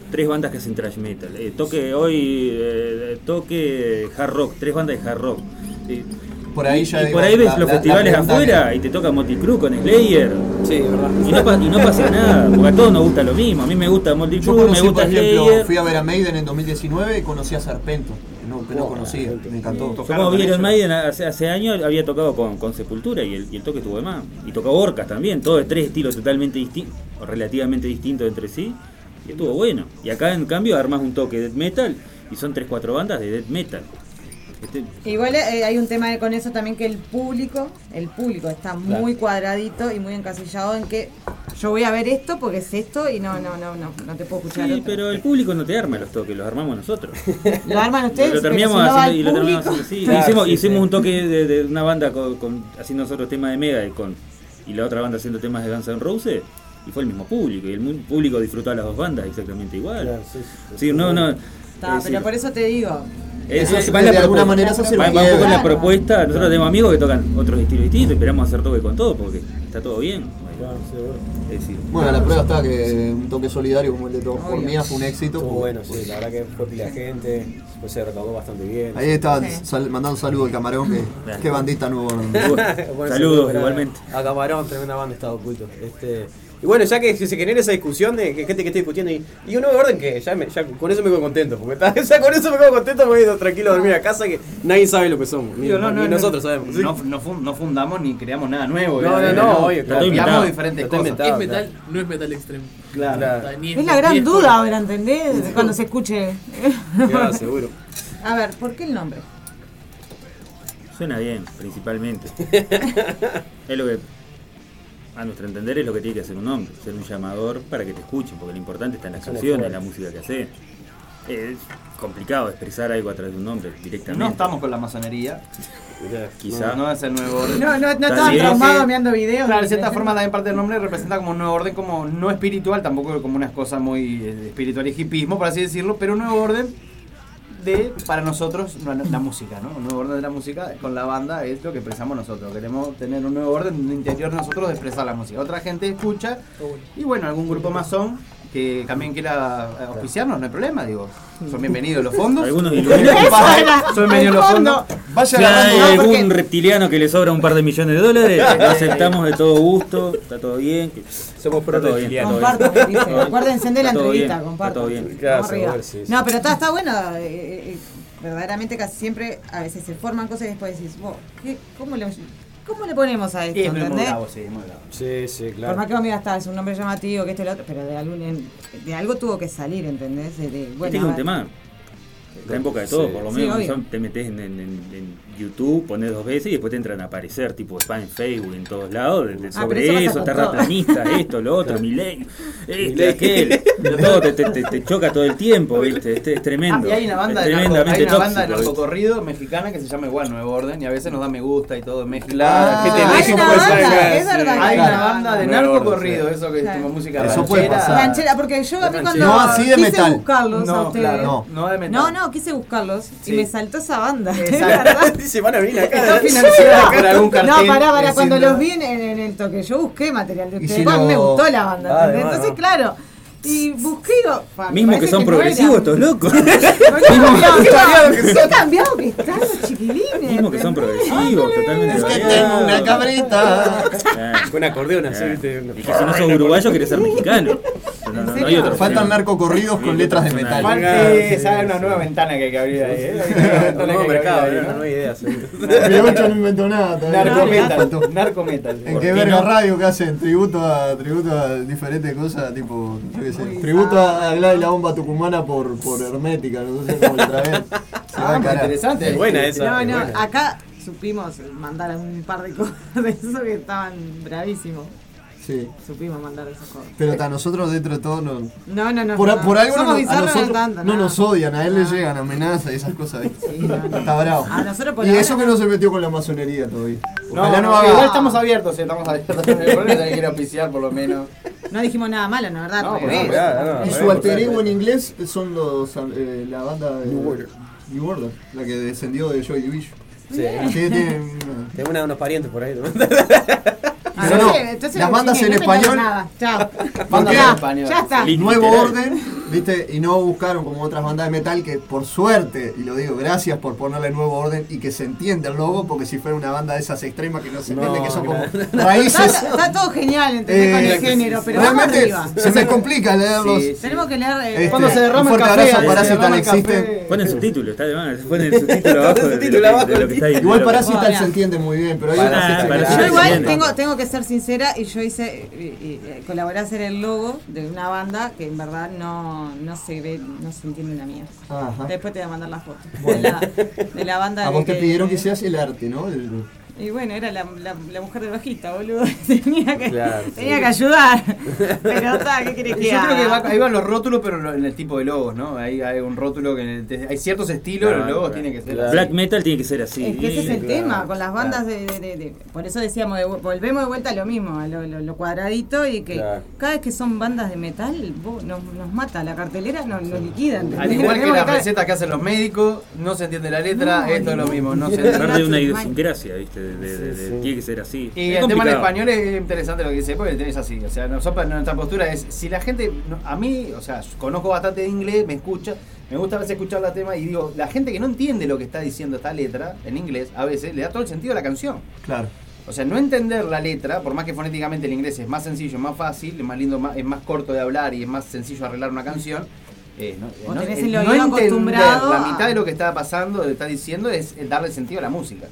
Tres bandas que hacen trash metal. Eh, toque hoy, eh, toque hard rock. Tres bandas de hard rock. Eh, Por ahí y- ya y digo, por ahí ves la- los la- festivales afuera y te toca Multicrew con Slayer. Sí, verdad. Y no, pa- y no pasa nada, porque a todos nos gusta lo mismo. A mí me gusta Yo Multicrew, me conocí, por gusta ejemplo, Slayer. fui a ver a Maiden en 2019 y conocí a Serpento, que no, que no conocía, me encantó. Yo como vi Iron Maiden hace, hace años había tocado con, con Sepultura y el, y el toque estuvo de más. Y tocó Orcas también, todos tres estilos totalmente distintos, o relativamente distintos entre sí. Y estuvo bueno. Y acá en cambio armas un toque de death metal y son tres cuatro bandas de death metal. Este, Igual eh, hay un tema con eso también que el público, el público está muy cuadradito y muy encasillado en que yo voy a ver esto porque es esto y no, no, no, no, no te puedo escuchar. sí, otro. pero el público no te arma los toques, los armamos nosotros. Lo arman ustedes, lo pero terminamos si no va haciendo, el y lo terminamos haciendo, sí. Claro, hicimos sí, hicimos sí. un toque de, de una banda con, con- haciendo nosotros temas de Mega y con y la otra banda haciendo temas de Guns N' Roses y fue el mismo público y el público disfrutó a las dos bandas exactamente igual. Claro, sí, Sí, no, no. Está, es pero por eso te digo. Eso Eso va de alguna manera se hace va, va un que poco en la propuesta. Nosotros tenemos amigos que tocan otros estilos distintos, esperamos hacer toque con todo porque está todo bien. Bueno. Es decir, Bueno, la prueba está que un toque solidario como el de todos por mía fue un éxito. Estuvo bueno, sí, la verdad que fue pila de gente, pues se recaudó bastante bien. Ahí estaba Sí. sal- mandando un saludo al camarón, que, qué bandita nuevo. Saludos, igualmente. A Camarón, tremenda banda, estado oculto. Este, y bueno, ya que se genera esa discusión de que gente que está discutiendo y, y un nuevo orden que ya, me- ya con eso me quedo contento. Porque está- ya con eso me quedo contento porque he ido tranquilo a dormir a casa que nadie sabe lo que somos. Ni, Digo, no, no, ni no, nosotros sabemos. ¿sí? No, no fun- no fundamos ni creamos nada nuevo. No, no, no, obvio, inventado. Copiamos diferentes cosas. inventado. Es metal, no es metal extremo. Claro. Claro. Es la gran duda ahora, ¿entendés? Cuando se escuche. Claro, seguro. A ver, ¿por qué el nombre? suena bien, principalmente. es lo que, a nuestro entender, es lo que tiene que hacer un hombre, ser un llamador para que te escuchen, porque lo importante está en las canciones, en la música que haces. Es complicado expresar algo a través de un nombre directamente. No estamos con la masonería. Quizá. No, no es el nuevo orden. No, no, no estaban traumados mirando videos. Claro, de cierta forma también parte del nombre representa como un nuevo orden, como no espiritual, tampoco como unas cosas muy eh, espiritual y hipismo, por así decirlo, pero un nuevo orden de, para nosotros, la, la música, ¿no? Un nuevo orden de la música con la banda es lo que expresamos nosotros. Queremos tener un nuevo orden en el interior de nosotros de expresar la música. Otra gente escucha y bueno, algún grupo masón que también quiera eh, auspiciarnos, no hay problema, digo. Son bienvenidos los fondos. Algunos Son bienvenidos los fondos. Vaya Si hay algún porque- reptiliano que le sobra un par de millones de dólares, lo aceptamos de todo gusto, está todo bien. que- Somos. Todo bien. Recuerden encender la entrevista, sí. No, pero está, está bueno. eh, eh, verdaderamente casi siempre a veces se forman cosas y después decís, vos, ¿qué, ¿cómo lo ¿cómo le ponemos a esto? Es muy ¿Entendés? bravo, sí, muy bravo. Sí, sí, Por claro. más que amiga está, es un nombre llamativo, que este lo otro, pero de, algún, de algo tuvo que salir, ¿entendés? De, de- bueno, este es un tema. Está en boca de todo, Sí. por lo menos. te metes en, en- en- en YouTube, pones dos veces y después te entran a aparecer, tipo spam en Facebook, en todos lados, de- de- Ah, sobre eso eso, terraplanista, esto, lo otro, mi ley, este, aquel. todo te, te- te- te choca todo el tiempo, ¿viste? Este es tremendo. Ah, y hay una banda de narco, hay una banda de tóxico, ¿viste? narcocorrido mexicana que se llama igual Nuevo Orden y a veces nos da me gusta y todo en México. Claro, hay una banda, es verdad, Hay Claro. una banda de narcocorrido, eso que es como música Eso puede ranchera. pasar. Ranchera, porque yo a mí cuando No así de quise metal. buscarlos a No, ustedes. claro, No. no de metal. No, no, quise buscarlos Sí. y me saltó esa banda. Dice, van a venir acá. Está financiada por algún cartel. No, pará, pará, cuando los vi en, en- el toque, yo busqué material de Y ustedes, si porque lo- me gustó la banda, bueno. Entonces, claro, y busqué digo, Mismo que son no progresivos eran. estos locos. Variado que cambiado que están los chiquilines. Mismo que son progresivos, totalmente Es que tengo una cabrita. Ah, Con acordeón así, ah. Y que si no sos uruguayo querés ser mexicano. No, no, no, no hay otro. Faltan narcocorridos con letras de metal. Falta una nueva ventana que hay que abrir ahí. ¿eh? Un nuevo mercado, no, hay idea. sí. El 8 no inventó nada. Narcometal. Narcometal. ¿En qué verga radio que hacen? Tributo a, tributo a diferentes cosas, tipo, yo qué sé. Tributo a, a Gladys la bomba tucumana por, por hermética, no sé cómo. Se va Ah, interesante. Es buena esa. No, no, acá supimos mandar un par de cosas de eso que estaban bravísimos. Sí. Supimos mandar esas cosas. Pero a nosotros dentro de todo no. No, no, no. Por, no. por algo Somos no, a bizarros, nosotros no tanto, no nada. nos odian, a él le llegan amenazas y esas cosas. Sí, no, no. Está bravo. A nosotros por y eso que no. se metió con la masonería todavía. No, Ojalá no, no, haga. igual estamos abiertos, sí, estamos abiertos. Es que quiere auspiciar por lo menos. No dijimos nada malo, ¿no verdad? No, no, no, Y su no, alter ego en inglés son los eh, la banda de New Order. New Order, la que descendió de Joy Division. Sí. Sí, tienen. Tengo una- unos parientes por ahí. ¿no? Ah, No, no, entonces las bandas en español-. Chao. Bandas Ya, en español. Ya está. Nuevo orden, ¿viste? Y no buscaron como otras bandas de metal que por suerte, y lo digo, gracias por ponerle nuevo orden y que se entienda el logo, porque si fuera una banda de esas extremas que no se No, entiende, que son como raíces. está todo genial, ¿entendés? con eh, el género, pero realmente se me complica leerlos. Sí, Tenemos que leer. eh, Este, Cuando se derrama un el fuerte café, existe. Ponen subtítulos, está de más. Ponen el subtítulo abajo de, abajo de lo que está ahí. Igual de lo- Parásita Bueno. se entiende muy bien, pero hay excepciones. Yo igual tengo, tengo que ser sincera y yo hice, y- y- y colaboré a hacer el logo de una banda que en verdad no, no se ve, no se entiende una mía. Ajá. Después te voy a mandar la foto Bueno. de, la, de la banda. A vos te que- pidieron que seas el arte, ¿no? El- Y bueno, era la, la, la mujer de bajita, boludo. Tenía que, Claro, sí. tenía que ayudar. Pero está, ¿qué querés que Yo creo que va- ahí van los rótulos, pero en el tipo de logos, ¿no? Ahí hay un rótulo que en el- te- hay ciertos estilos, Claro, los logos claro. tienen que ser Black así. Black metal tiene que ser así. Es que ese es el Claro, tema, con las bandas de, de- de- de- Por eso decíamos, de- volvemos de vuelta a lo mismo, a lo, lo- lo cuadradito y que Claro. cada vez que son bandas de metal, vos, nos, nos mata, la cartelera nos, nos liquida. ¿entendés? Al igual que las recetas que hacen los médicos, no se entiende la letra, No, esto es lo mismo, no se entiende. Parte de una idiosincrasia, ¿viste? De, de- de- de- Sí, sí. Tiene que ser así. Y Es el tema en complicado. español es interesante lo que dice, porque es así. O sea, nosotros, nuestra postura es, si la gente, a mí, o sea, conozco bastante de inglés, me escucha, me gusta a veces escuchar la tema y digo, la gente que no entiende lo que está diciendo esta letra en inglés, a veces le da todo el sentido a la canción. Claro. O sea, no entender la letra, por más que fonéticamente el inglés es más sencillo, más fácil, es más lindo, más- es más corto de hablar y es más sencillo arreglar una canción. eh, no, Vos no- tenés el no entender la mitad de lo que está pasando, está diciendo, es el darle sentido a la música.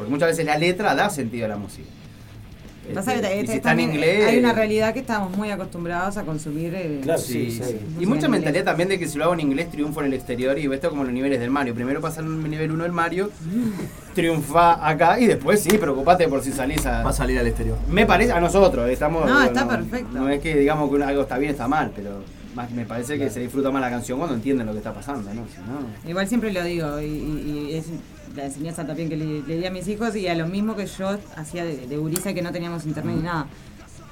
Porque muchas veces la letra da sentido a la música. Pasa que Este, te- y te- si está en inglés. Hay una realidad que estamos muy acostumbrados a consumir. eh, Claro, Sí, sí, sí. sí. Y mucha mentalidad también de que si lo hago en inglés triunfo en el exterior y esto como los niveles del Mario. Primero pasa en el nivel 1 del Mario, triunfa acá y después sí, preocupate por si salís a... Va a salir al exterior. Me parece, a nosotros, estamos... No, está perfecto. No es que digamos que algo está bien, está mal, pero más me parece que se disfruta más la canción cuando entienden lo que está pasando, ¿no? Si no- Igual siempre lo digo, y, y- y es la enseñanza también que le, le di a mis hijos y a lo mismo que yo hacía de, de que no teníamos internet ni nada.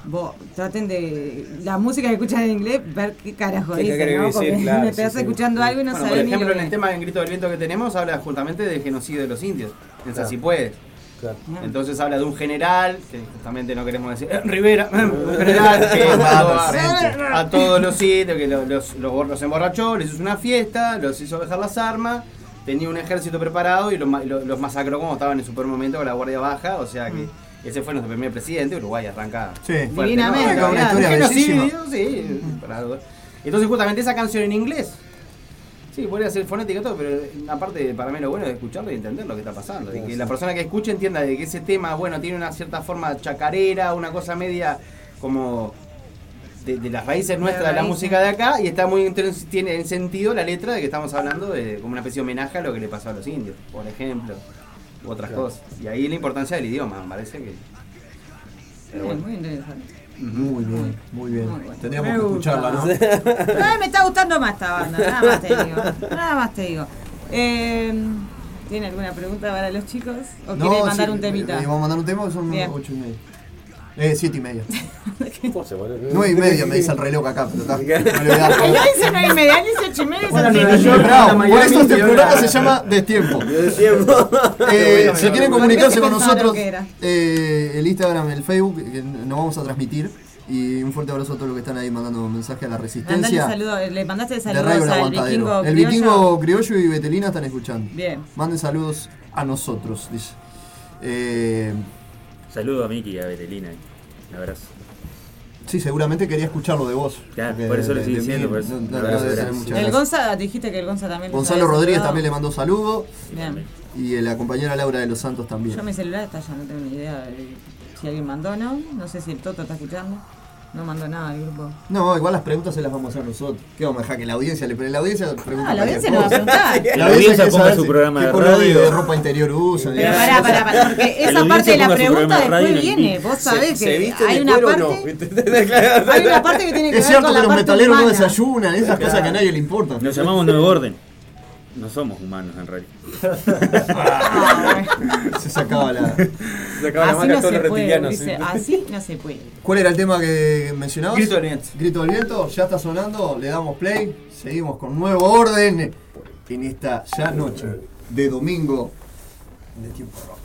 Vos traten de la música que escuchan en inglés, ver qué carajo ¿Qué dice, ¿no? decir? Porque Claro, me estás sí, sí. escuchando algo y no Bueno, por sabes ni ejemplo, lo en que el tema en Grito del Viento que tenemos habla justamente del genocidio de los indios. En Claro. Si puedes. Claro. Entonces habla de un general, que justamente no queremos decir, eh, Rivera, un general que a, a todos los indios, que los, los, emborrachó, les hizo una fiesta, los hizo dejar las armas, tenía un ejército preparado y los, ma- lo- los masacró como estaban en su peor momento con la Guardia Baja, o sea que ese fue nuestro primer presidente, Uruguay arranca Sí. fuerte, ¿no? una historia sí, para. Entonces justamente esa canción en inglés, Sí, podría ser fonética y todo, pero aparte para mí lo bueno es escucharlo y entender lo que está pasando. Y que la persona que escuche entienda de que ese tema, bueno, tiene una cierta forma chacarera, una cosa media como de, de las raíces nuestras de la música de acá y está muy tiene en sentido la letra de que estamos hablando de como una especie de homenaje a lo que le pasó a los indios, por ejemplo, u otras Claro. cosas. Y ahí la importancia del idioma, me parece que. Pero bueno. muy interesante. Muy bien, muy bien. Muy bueno. Tendríamos Me que escucharla, ¿no? Me está gustando más esta banda, nada más te digo. Nada más te digo. Eh, ¿Tiene alguna pregunta para los chicos? ¿O No, quiere mandar sí, un temita? Vamos a mandar un tema, son Bien. ocho y media. Eh, siete y media. Nueve y media me dice el reloj acá, pero está. No le voy a dar. Ay, no dice nueve y media, él dice ocho y media. Bueno, Nueva. York, bravo, Miami, por eso este programa se llama Destiempo. Destiempo. Eh, si quieren comunicarse con ¿Por qué se pensaron nosotros, eh, el Instagram, el Facebook, que nos vamos a transmitir. Y un fuerte abrazo a todos los que están ahí mandando mensaje a la Mandale resistencia. saludo, le mandaste saludos al vikingo El criollo? vikingo criollo y Betelina están escuchando. Bien. Manden saludos a nosotros, dice. Eh, Saludo a Miki y a Betelina. Un abrazo. sí, seguramente quería escucharlo de vos. Claro, porque por eso lo de- estoy de diciendo, por no- no- El. Gonza, dijiste que el Gonza también. Gonzalo Rodríguez saludado. también le mandó saludos. Bien. Y la compañera Laura de los Santos también. Yo mi celular está ya, no tengo ni idea de si alguien mandó o no. No sé si el Toto está escuchando. No mandó nada al grupo. No, igual las preguntas se las vamos a hacer nosotros. ¿Qué vamos a dejar que la audiencia le pregunte? La audiencia pregunta. Ah, la audiencia nos va a preguntar. La audiencia ponga su programa de radio. de ropa interior usa. Pero pará, pará, pará, porque esa parte de la pregunta de después en el viene. Vos sabés ¿Se que viste hay una parte. no? Hay una parte que tiene que Es ver cierto con que la los parte metaleros no desayunan, esas cosas que a nadie le importan. Nos llamamos Nuevo Orden. No somos humanos en realidad. Se sacaba la. Se acaba la Así marca no todos se los puede, reptilianos. dice, sí. así no se puede. ¿Cuál era el tema que mencionabas? Grito del viento. Grito del viento, ya está sonando, le damos play, seguimos con nuevo orden en esta ya noche de domingo de tiempo rock.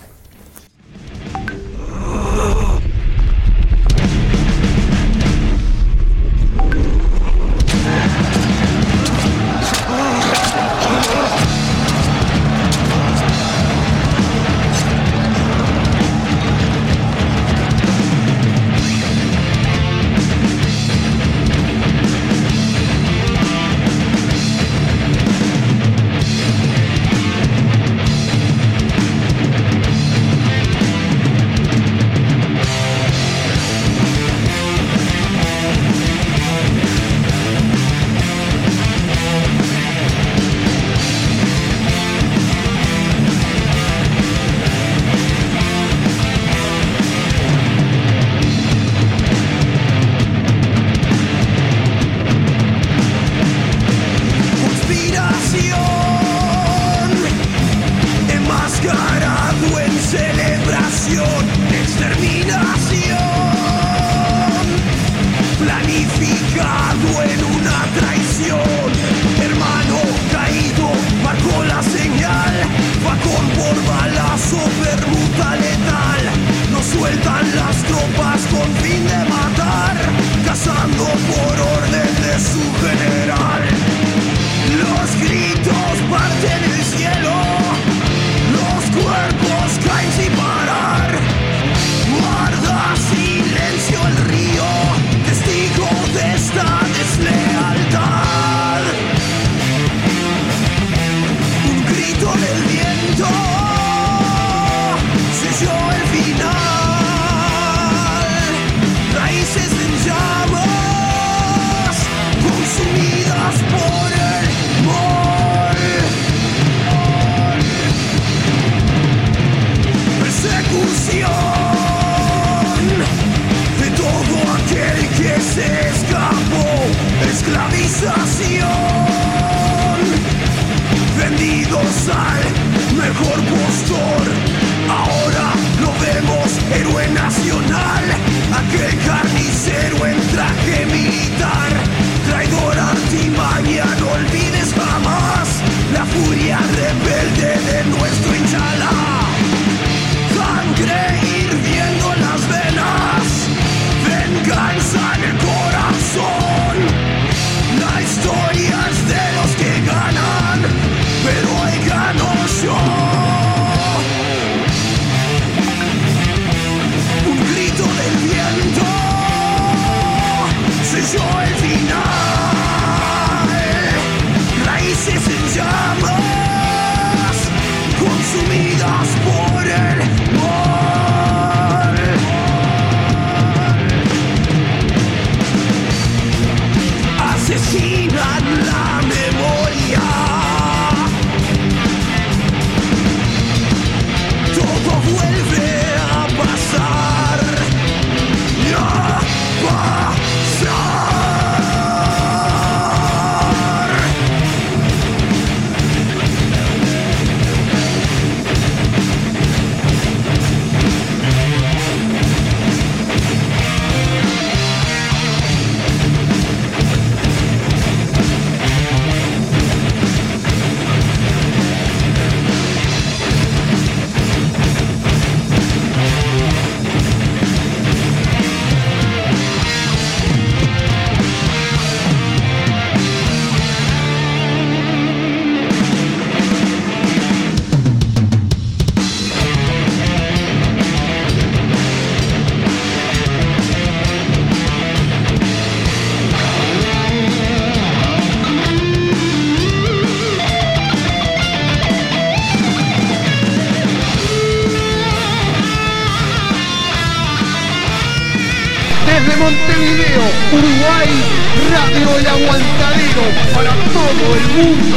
El Aguantadero para todo el mundo.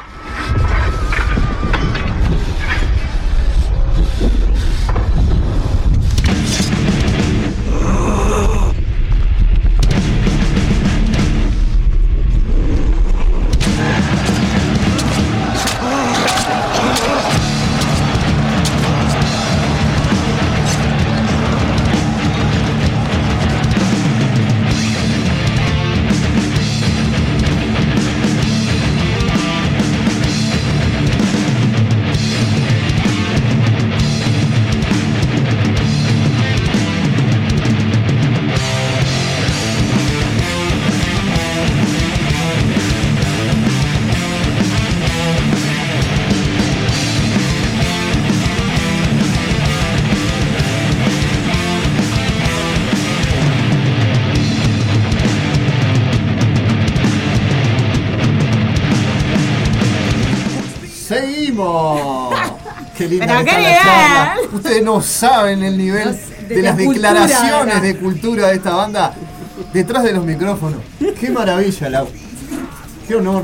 Ustedes no saben el nivel de de, la las declaraciones de cultura de esta banda detrás de los micrófonos. ¡Qué maravilla, Lau! ¡Qué honor!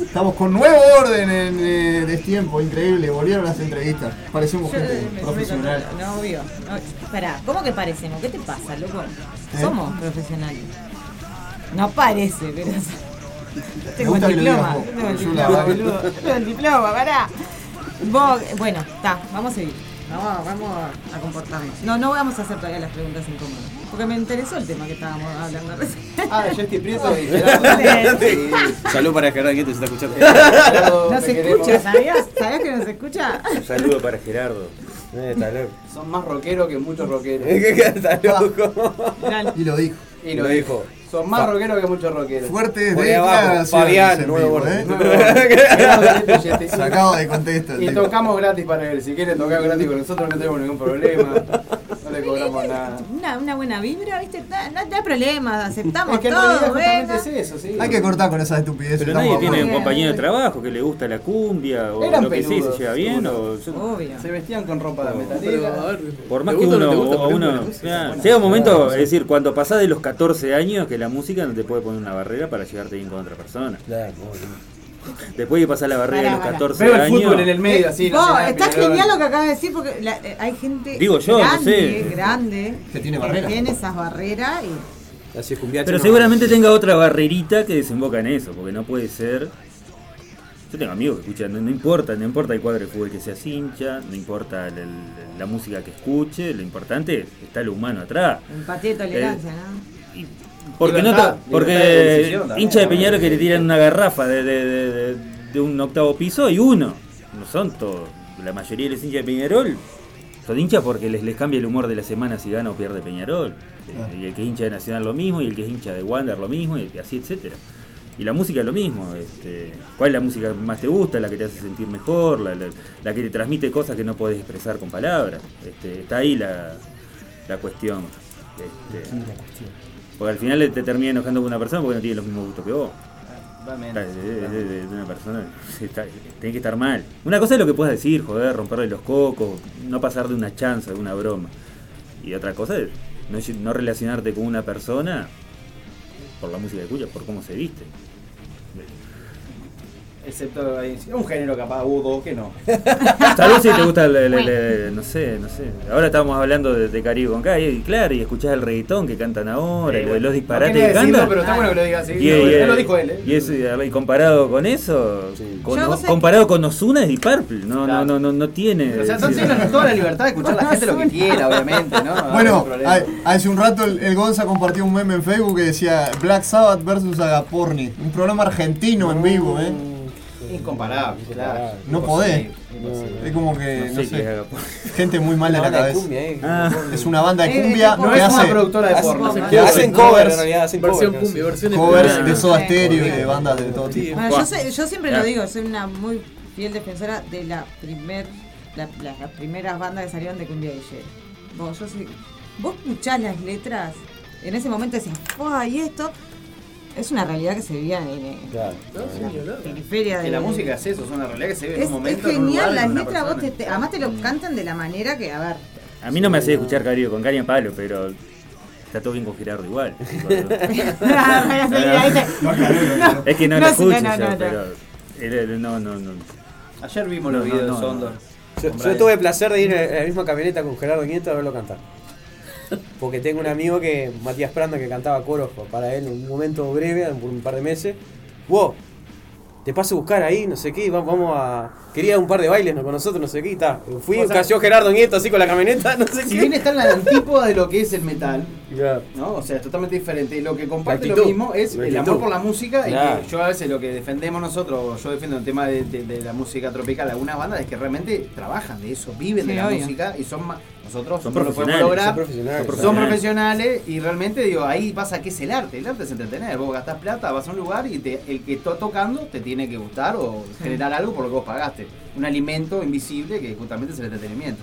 Estamos con nuevo orden en eh, Destiempo, increíble. Volvieron las entrevistas. Parecemos Yo gente me- me profesional. controlo, No, obvio. No, pará, ¿cómo que parecemos? ¿Qué te pasa, loco? ¿Eh? Somos profesionales. No parece, pero. Tengo el diploma. Tengo el diploma, boludo. Tengo el diploma, pará. Vos, bueno, está, vamos a seguir. Vamos, vamos a comportarnos. No, no vamos a hacer todavía las preguntas incómodas. Porque me interesó el tema que estábamos hablando recién. Ah, Jessy Prieto y Sí. Salud para Gerardo que te está escuchando. No se escucha, ¿sabías? ¿Sabías que no se escucha? Un saludo para Gerardo. Eh, está loco. Son más rockeros que muchos rockeros. Está loco. Y lo dijo. Y lo Lo dijo. Son más rockeros que muchos rockeros. Fuertes ahí abajo, Fabián, nuevo. ¿eh? Sacado de contexto. Y tocamos gratis para él. Si quiere tocar gratis con nosotros no tenemos ningún problema. No le cobramos nada. Una, una buena vibra, ¿viste? No, no hay problema, aceptamos Es que todo, es eso, sí. Hay que cortar con esa estupidez. Pero nadie de tiene un compañero de trabajo que le gusta la cumbia o Eran lo que sea, peludos, se lleva bien o Obvio. Se vestían con ropa de metalera. por más ¿te que uno llega un momento, es decir, cuando pasás de los 14 años que la música no te puede poner una barrera para llevarte bien con otra persona. Después de pasar la barrera de los Pará, pará. 14 Veo el años. fútbol en el medio, así. Vos, Nacional, está genial lo que acabas de decir porque la- eh, hay gente Digo yo, no grande, sé. grande Que tiene barrera. tiene esas barreras y Así es Pero no. seguramente tenga otra barrerita que desemboca en eso, porque no puede ser. Yo tengo amigos que escuchan, no, no importa, no importa el cuadro de fútbol que seas hincha, no importa el- el- la música que escuche, lo importante está lo humano atrás. empatía y tolerancia, ¿no? Porque, no Libertad, ta- libertad de porque decisión también, hincha de ¿no? Peñarol que le tiran una garrafa de, de- un octavo piso y uno. No son todos. La mayoría de los hinchas de Peñarol son hinchas porque les, les cambia el humor de la semana si gana o pierde Peñarol. Y el que es hincha de Nacional lo mismo, y el que es hincha de Wander lo mismo, y así, etcétera. Y la música es lo mismo. Este, ¿Cuál es la música que más te gusta? La que te hace sentir mejor, la, la- la que te transmite cosas que no podés expresar con palabras. Este, está ahí la, la cuestión. Este, porque al final te termina enojando con una persona porque no tiene los mismos gustos que vos. Está, de, de- de- de una persona está- tiene que estar mal. Una cosa es lo que puedas decir, joder, romperle los cocos, no pasar de una chanza, de una broma. Y otra cosa es no, no relacionarte con una persona por la música que escucha, por cómo se viste. Excepto hay un género capaz, hubo dos que no. Tal vez si te gusta el, el- el- el- no sé, no sé. Ahora estamos hablando de, de Caribe con K y claro, y escuchás el reggaetón que cantan ahora, Sí, y bueno. los disparates No que decirlo, cantan. pero está bueno que lo diga así. Y, Lo- y- lo dijo él, ¿eh? y eso, y comparado con eso, con- Yo, vos sabés comparado con Ozuna es Deep Purple, no, no, no, no, no tiene. O sea, entonces tienen toda la libertad de escuchar a la gente lo que quiera, obviamente, ¿no? No hay Bueno, hay- hace un rato el, el Gonza compartió un meme en Facebook que decía Black Sabbath versus Agaporni. Un programa argentino en vivo, ¿eh? Incomparable, claro. No podés. Es como que, No no sé qué es sé, Agaporni. gente muy mal de la cabeza. cumbia, eh. Ah. Es una banda de Eh, cumbia no es una productora de porno. hacen que hacen covers, covers, en realidad, hacen Versión cumbia, versión covers de Soda. Stereo y de bandas de todo tipo. Bueno, yo, sé- yo siempre lo digo, soy una muy fiel defensora de la primer, la- la- las primeras bandas que salieron de Cumbia DJ. Vos, yo soy- vos escuchás las letras, en ese momento decías, ¡ay, esto! Es una realidad que se vivía en, en Claro. la periferia de la música es eso, es una realidad que se vive en Es, un es momento. lugar, genial, en las letras vos te, además te lo cantan de la manera que, a ver, A mí no me hace escuchar Caribe con Cari en palo, pero está todo bien con Gerardo igual. Es que no, no, lo escucho no, no, yo, no. pero no, no, no. Ayer vimos No, los no, videos no, de no. Sondor. Yo, tuve el placer de ir en la misma camioneta con Gerardo Nieto a verlo cantar. Porque tengo un amigo que, Matías Pranda, que cantaba coros para él en un momento breve, por un par de meses. Wow, te paso a buscar ahí, no sé qué, va- vamos a. Quería un par de bailes ¿no? con nosotros, no sé qué, y está. Fui, O sea, cayó Gerardo Nieto así con la camioneta, no sé Si qué. bien está en la antípoda de lo que es el metal. ¿no? O sea, es totalmente diferente. Y lo que comparte lo mismo es el amor por la música. Y que yo a veces lo que defendemos nosotros, yo defiendo el tema de, de- de la música tropical, algunas bandas es que realmente trabajan de eso, viven de la obvio. música y son más. Nosotros Son no lo podemos profesionales, lograr. son profesionales. Son Son profesionales y realmente digo, ahí pasa que es el arte. El arte es entretener. Vos gastás plata, vas a un lugar y te- el que está tocando te tiene que gustar o generar algo por lo que vos pagaste. Un alimento invisible que justamente es el entretenimiento.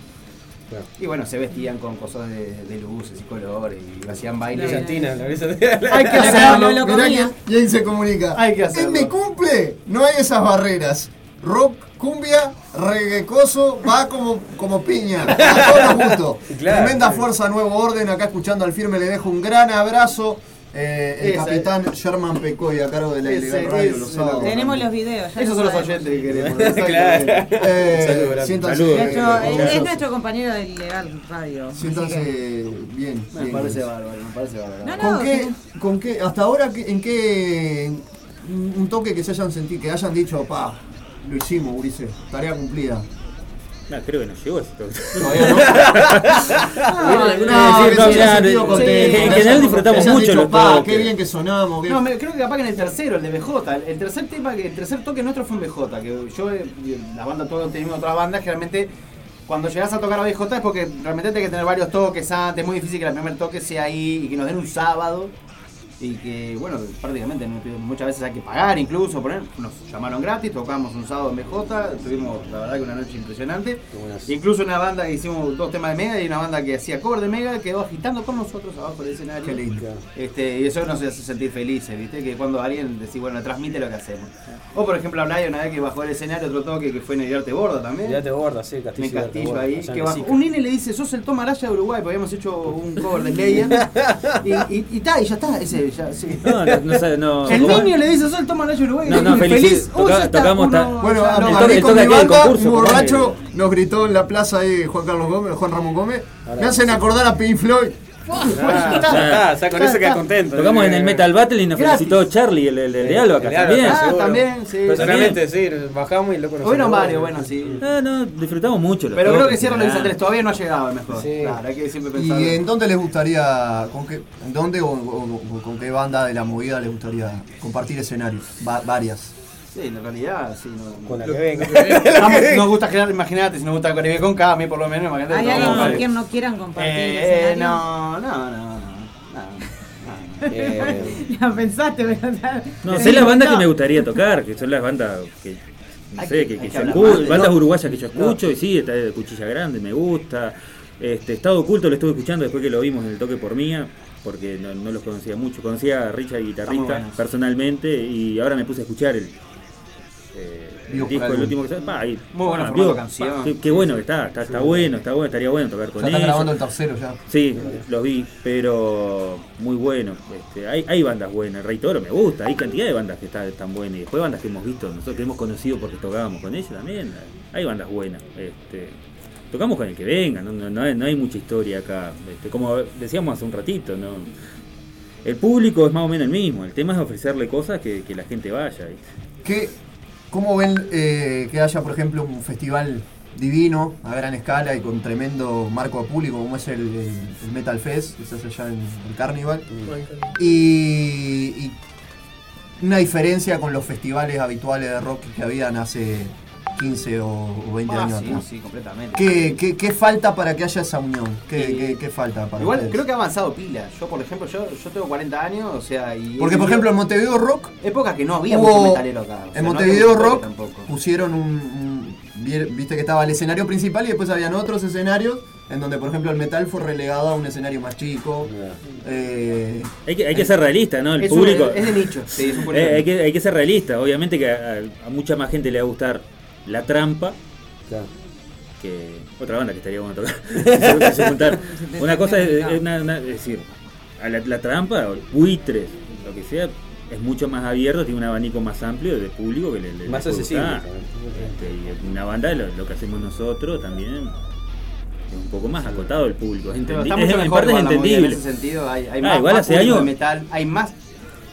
Claro. Y bueno, se vestían con cosas de, de luces y colores y hacían bailes. La brisa- Hay que Lo- hacerlo. lo Mirá comía. que- y ahí se comunica. Hay que En hacerlo. mi cumple no hay esas barreras. Rock, cumbia, reggaecoso, va como, como piña. A todos los gustos. Claro. Tremenda fuerza, nuevo orden. Acá escuchando al firme le dejo un gran abrazo. Eh, el Esa capitán Sherman Pecoy a cargo de la ilegal radio es los sábados. tenemos los videos. ya Esos lo son los oyentes que queremos. Claro. Eh, siéntanse, Saludos. Nuestro- eh, es, nuestro compañero del Legal Radio. Siéntanse que- bien. Me bien. parece bárbaro, me parece bárbaro. No, no, ¿Con qué, que- con qué, hasta ahora, en qué, un un toque que se hayan sentido, que hayan dicho, pa, lo hicimos, Ulises, tarea cumplida? No, creo que no llegó ese toque. Todavía no. Ah, no, en general disfrutamos mucho dicho, los pa, toques. qué bien que sonamos. qué- No, me- creo que capaz que en el tercero, el de BJ, el, el tercer tema, el tercer toque nuestro fue en BJ, que yo, eh, la banda, todos tenemos otras bandas, generalmente cuando llegas a tocar a BJ es porque realmente tienes que tener varios toques antes, es muy difícil que el primer toque sea ahí y que nos den un sábado. Y que, bueno, prácticamente muchas veces hay que pagar incluso, poner, nos llamaron gratis, tocamos un sábado en BJ, tuvimos la verdad que una noche impresionante. Incluso una banda que hicimos dos temas de Mega y una banda que hacía cover de Mega quedó agitando con nosotros abajo del escenario. Qué lindo. Este, y eso nos hace sentir felices, ¿viste? Que cuando alguien decís, bueno, transmite lo que hacemos. O por ejemplo, Brian, una vez que bajó el escenario, otro toque que fue en el Arte Borda también. Ya te borda, sí, Castillo. Ahí, que bajó. Un nene le dice, sos el Tom Araya de Uruguay, porque habíamos hecho un cover de Slayer. y, y, y, ta, y ya está, ese, ya, sí. No, no, no, no. el niño le dice, sos el Tom Araya de Uruguay. No, no, feliz- feliz. toca- ya está, tocamos uno- ta- Bueno, a, lo a el mí con mi banda, concurso, un borracho, nos gritó en la plaza ahí Juan Carlos Gómez, Juan Ramón Gómez, me hacen acordar a Pink Floyd. Ah, ya está, con eso queda contento. Tocamos en el Metal Battle y nos Gratis. felicitó Charlie, el, el, el de Alba, acá Alba, también. Ah, también, sí. Personalmente, sí, bajamos y nos Hubieron saludó. varios, bueno, sí. Ah, no, disfrutamos mucho. los Pero creo que toques, cierra lo ah. dice Andrés, todavía no ha llegado el mejor. Sí. Claro, hay que siempre pensar. ¿Y en dónde les gustaría, con qué, en dónde o, o- o con qué banda de la movida les gustaría compartir escenarios? Va- varias. Sí, en realidad, sí. No, Con la lo- que venga. Nos, nos gusta crear, imagínate, si nos gusta Caribe con K, a mí por lo menos, imagínate. ¿Hay no, alguien con quien no quieran compartir Eh, no, no, no, no. Eh, Ya pensaste, pero... No, sé las bandas no. que me gustaría tocar, que son las bandas que. No sé, que- que, que escucho, bandas no. uruguayas que yo escucho, y sí, está de Cuchilla Grande, me gusta. Este, Estado Oculto lo estuve escuchando después que lo vimos en el toque por mía, porque no, no los conocía mucho. Conocía a Richard, guitarrista, buenos. personalmente, y ahora me puse a escuchar el, eh, el disco, último que salió, pa, ahí, Muy buena ah, canción. pa, qué, qué bueno que está, está, está bueno, está bueno, estaría bueno tocar con Ya están ellos. grabando el tercero ya. Sí, los vi, pero muy bueno. Este, hay, hay bandas buenas, Rey Toro me gusta, hay cantidad de bandas que están, están buenas. Y después bandas que hemos visto, nosotros que hemos conocido porque tocábamos con ellos también. Hay bandas buenas. Este, tocamos con el que venga, no, no, no hay, no hay mucha historia acá. Este, como decíamos hace un ratito, ¿no? El público es más o menos el mismo, el tema es ofrecerle cosas que, que la gente vaya. ¿viste? ¿Qué, ¿Cómo ven eh, que haya, por ejemplo, un festival divino a gran escala y con tremendo marco a público como es el, el- el Metal Fest, que se hace allá en el Carnival? Y, y una diferencia con los festivales habituales de rock que habían hace 15 o, o 20 Ah, años sí, atrás. sí, completamente. ¿Qué, qué, qué falta para que haya esa unión? ¿Qué, Eh, qué- qué falta para Igual ustedes? creo que ha avanzado pila. Yo, por ejemplo, yo, yo tengo 40 años, o sea, y. Porque, por ejemplo, en Montevideo Rock. Época que no había hubo- mucho metalero acá. o sea, en no Montevideo mucho Rock tampoco. pusieron un, un- vi- Viste que estaba el escenario principal y después habían otros escenarios en donde, por ejemplo, el metal fue relegado a un escenario más chico. Eh, Hay que, hay que ser realista, ¿no? El Es un- público. es de nicho, sí, es un público Eh, hay, que, hay que ser realista. Obviamente que a, a mucha más gente le va a gustar la trampa. Que otra banda que estaría bueno tocar. Se- se juntar. Una cosa es, es una- una- es decir, a la, la trampa, buitres, lo que sea, es mucho más abierto, tiene un abanico más amplio de público que le, le- Más accesible. Este, y una banda, lo, lo que hacemos nosotros también es un poco más acotado el público. Es, Pero entendi- está es- en parte es entendible. En ese sentido, hay, hay Ah, más, igual más hace años- de metal, hay más,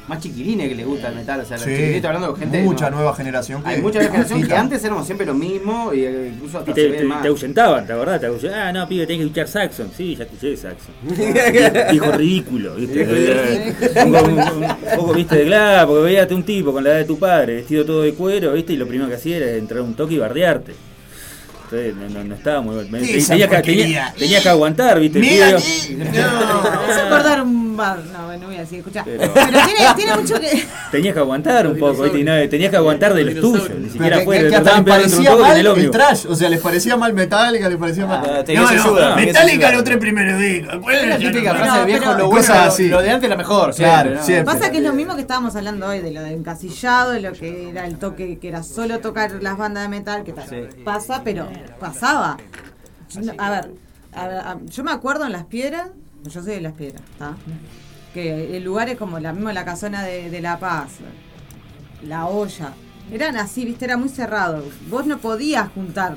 más chiquilines que les gusta el metal. O sea, Sí, hablando con gente. mucha no- nueva generación que Hay mucha nueva generación que antes éramos siempre lo mismo, y eh, incluso hasta Y se te, te, más. te ahuyentaban, ¿te acordás? Te ahuyentaban. Ah, no, pibe, tenés que escuchar Saxon. Sí, ya escuché Saxon. Hijo ridículo, ¿viste? un, poco- un- un poco, ¿viste? De claro, porque veíate un tipo con la edad de tu padre, vestido todo de cuero, ¿viste? Y lo primero que hacía era entrar a un toque y bardearte. Entonces, no, no, no estaba muy bueno. ¿Qué esa Tenía que, porquería? tenía, tenía que aguantar, ¿viste? Mira, Me hace acordar un No, no voy a decir, escuchá. Pero- Pero, tiene, tiene mucho que. Tenías que aguantar un poco, ¿viste? Y no, tenías que aguantar de los tuyos, ni siquiera que, fuera. que te hasta trataban les parecía mal el el, trash, o sea, les parecía mal Metallica, les parecía mal. Ah, no, ayuda, no, tenés Metallica ayuda. los tres primeros discos. Es la típica no- frase del viejo, pero- lo bueno, Cosas lo- así. lo de antes era mejor. Claro. Pasa que es lo mismo que estábamos hablando hoy, de lo de encasillado, de lo que era el toque, que era solo tocar las bandas de metal, que tal, pasa, pero pasaba. No, A ver, a ver, a- yo me acuerdo en Las Piedras, yo soy de Las Piedras, ¿está? Que en lugares como la misma la casona de, de La Paz, La Olla, eran así, viste, era muy cerrado. Vos no podías juntar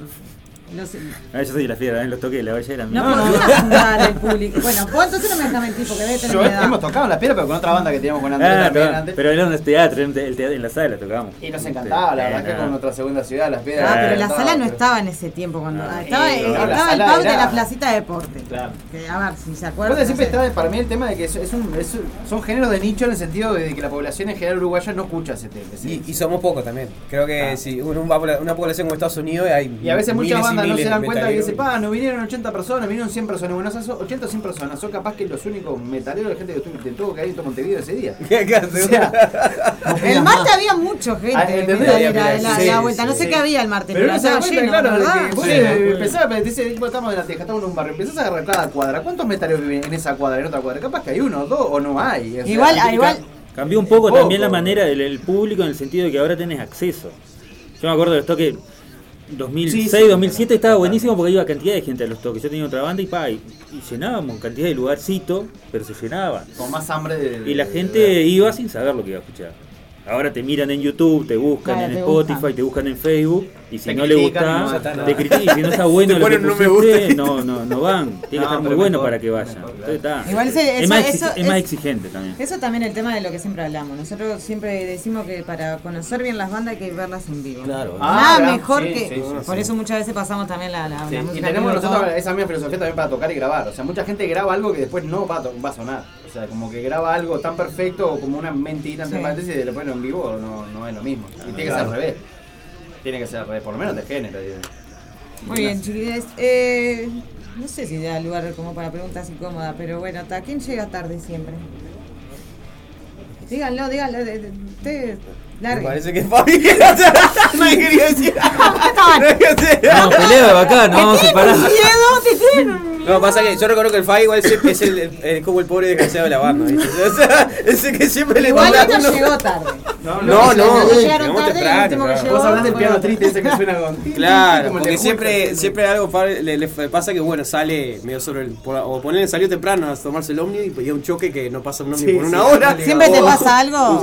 los, Ah, yo soy de la fiera, en los toques de la olla eran no podías juntar el público. Bueno, vos entonces no me dejas mentir porque debe tener Yo hemos tocado en la piedra, pero con otra banda que teníamos con Andrés Ah, también pero, antes. pero era un teatro, en, el teatro, en la sala tocábamos. Y nos encantaba, la verdad que no. con nuestra segunda ciudad, las piedras. Ah, pero la sala no pero- estaba en ese tiempo cuando Ah, estaba, eh, no, estaba el pub de era- la placita de deporte. Claro. Que, a ver, si se acuerdan. Siempre no está para mí el tema de que es, es un, son géneros de nicho en el sentido de que la población en general uruguaya no escucha ese tema. Y, y somos pocos también. Creo que si uno va por la- una población como Estados Unidos hay Y a veces muchas bandas no se dan de cuenta que dicen, pa, no vinieron 80 personas, vinieron 100 personas. Bueno, esas 80 o 100 personas son capaz que los únicos metaleros de gente que estuvo- que tuvo que ir en Montevideo ese día. O sea, El martes había mucha gente Ah, metalera de la, de la sí, vuelta. no sé sí. qué había el martes, Pero pero, no se da estaba cuenta, lleno, claro, de ¿verdad? que vos Sí. empezás, te dice, "Bueno, estamos en la teja, estamos en un barrio, empezás a agarrar cada cuadra. ¿Cuántos metaleros viven en esa cuadra, en otra cuadra? Capaz que hay uno, dos o no hay. O sea, Igual, igual. Cambió un poco, Poco. también la manera del el público en el sentido de que ahora tenés acceso. Yo me acuerdo de los toques 2006, Sí, sí. 2007 estaba buenísimo porque iba cantidad de gente a los toques. Yo tenía otra banda y pa, y, y llenábamos cantidad de lugarcito, pero se llenaban. Con más hambre de. Y la de- gente iba sin saber lo que iba a escuchar. Ahora te miran en YouTube, te buscan Claro, en te Spotify, buscan. te buscan en Facebook, y si Te no le critican gusta, te critican, y si no está bueno Te lo que un no me pusiste, gusta. no, no, no van. Tiene que estar muy bueno mejor, para que vayan. Entonces, está. Igual ese- es, eso- más, exi- eso es más exigente también. Eso también el tema de lo que siempre hablamos. Nosotros siempre decimos que para conocer bien las bandas hay que verlas en vivo. Claro. Ah, Nada mejor sí, que. sí, sí, por sí. eso muchas veces pasamos también la, la, Sí, la y tenemos nosotros esa misma filosofía también para tocar y grabar. O sea, mucha gente graba algo que después no va a, to- va a sonar. O sea, como que graba algo tan perfecto como una mentira entre Sí. paréntesis y después en vivo no, no es lo mismo. Y tiene que ser al revés. Tiene que ser al revés, por lo menos de género. Muy bien, chiquilines. Eh, no sé si da lugar como para preguntas incómodas, pero bueno, ¿a quién llega tarde siempre? Díganlo, díganlo. de- de- Ustedes, Parece que Fabi. o sea, nadie quería decir. No, pelea de bacán, no vamos a separar. miedo? ¿Te tienen No, pasa que yo reconozco que el Fai igual siempre es el, el- el- como el pobre desgraciado de la banda. O sea, ese que siempre le Igual uno- llegó tarde. No, no, no, llegaron llegamos tarde y el temprano, último que claro. llegó Vos hablaste del piano triste ese que suena con. Claro, porque siempre, siempre algo le, le pasa que bueno, sale medio sobre el. por- o ponerle salió temprano a tomarse el ómnibus y un choque que no pasa un ómnibus Sí, por una sí, hora. ¿Siempre te O- pasa algo?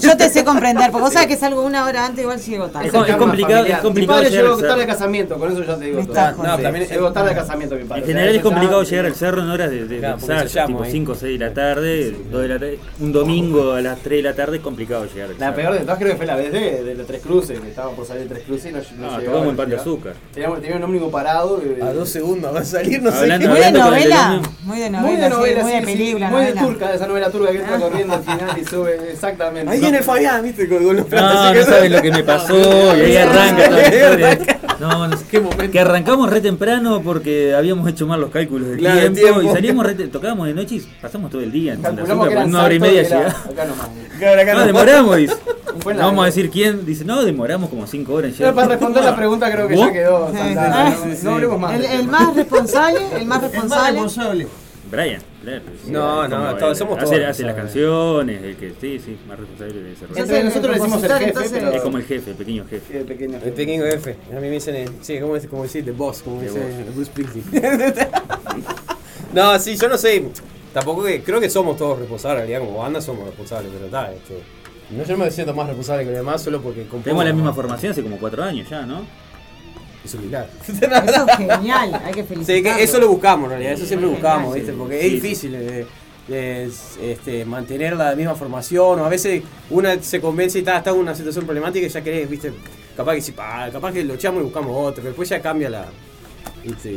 Yo te sé comprender, porque vos sabés que salgo una hora antes, igual llego tarde. Es com- es complicado, es Mi complicado padre llegar llegó al cerro. tarde al casamiento, con eso ya te digo todo. No, también llegó tarde al casamiento, mi padre. En O sea, general es complicado llegar al cerro en horas de, de, de Claro, porque ensayo, se llama tipo ahí. 5 o 6 de la tarde, 2 de la tarde. Un domingo a las 3 de la tarde es complicado llegar al La cerro. peor de todas creo que fue la vez de, de los Tres Cruces, que estábamos por salir de Tres Cruces y no, no llegaba, tocamos en pan de azúcar. Teníamos, tenía un ómnibus parado. eh, A dos segundos va a salir, no sé Hablando- qué. Muy de con el novela, muy de Muy novela, de novela, sí, muy de sí, película, muy de novela. turca, esa novela turca que entra corriendo al final y sube, exactamente. Ahí viene Fabián, viste, con, No, no sabes lo que me pasó y ahí arranca toda la historia. No, no sé Qué momento. Que arrancamos re temprano porque habíamos hecho mal los cálculos del Claro, el tiempo, tiempo. y salíamos re tocábamos de noche y pasamos todo el día en Santa Azúcar, una hora y media acá nomás. Claro, acá No, no. demoramos, dice. No vamos a decir quién. Dice, no, demoramos como 5 horas en Pero llegar. para responder la pregunta creo que ¿Vos? ya quedó Sí, saldada, sí, no- sí, No hablemos más. El, del el más responsable, el más responsable. responsable. Brian, claro. sí, No, como no, él. todos- somos hace, todos hace las canciones, el que sí, sí, más responsable de ese rol. Entre nosotros le decimos el jefe, entonces- pero... Es como el jefe, el pequeño jefe. El pequeño El pequeño F. A mí me dicen, eh, sí, ¿cómo, es, cómo decir? The Boss, como The dice Boss. Bruce Springsteen. no, sí, yo no sé. Tampoco que. Creo que somos todos responsables, en realidad, como banda somos responsables, pero está. Este, no yo no me siento más responsable que los demás solo porque compongo. Tenemos la misma formación hace como 4 años ya, ¿no? Es un milagro. Eso es genial, hay que Sí, felicitarlo. que eso lo buscamos en realidad, eso siempre buscamos, ¿viste? Porque es difícil eh, es, este, mantener la misma formación, o a veces una se convence y está, está en una situación problemática y ya querés, ¿viste? Capaz que pa, capaz que lo echamos y buscamos otro, pero después ya cambia la. ¿viste? Y,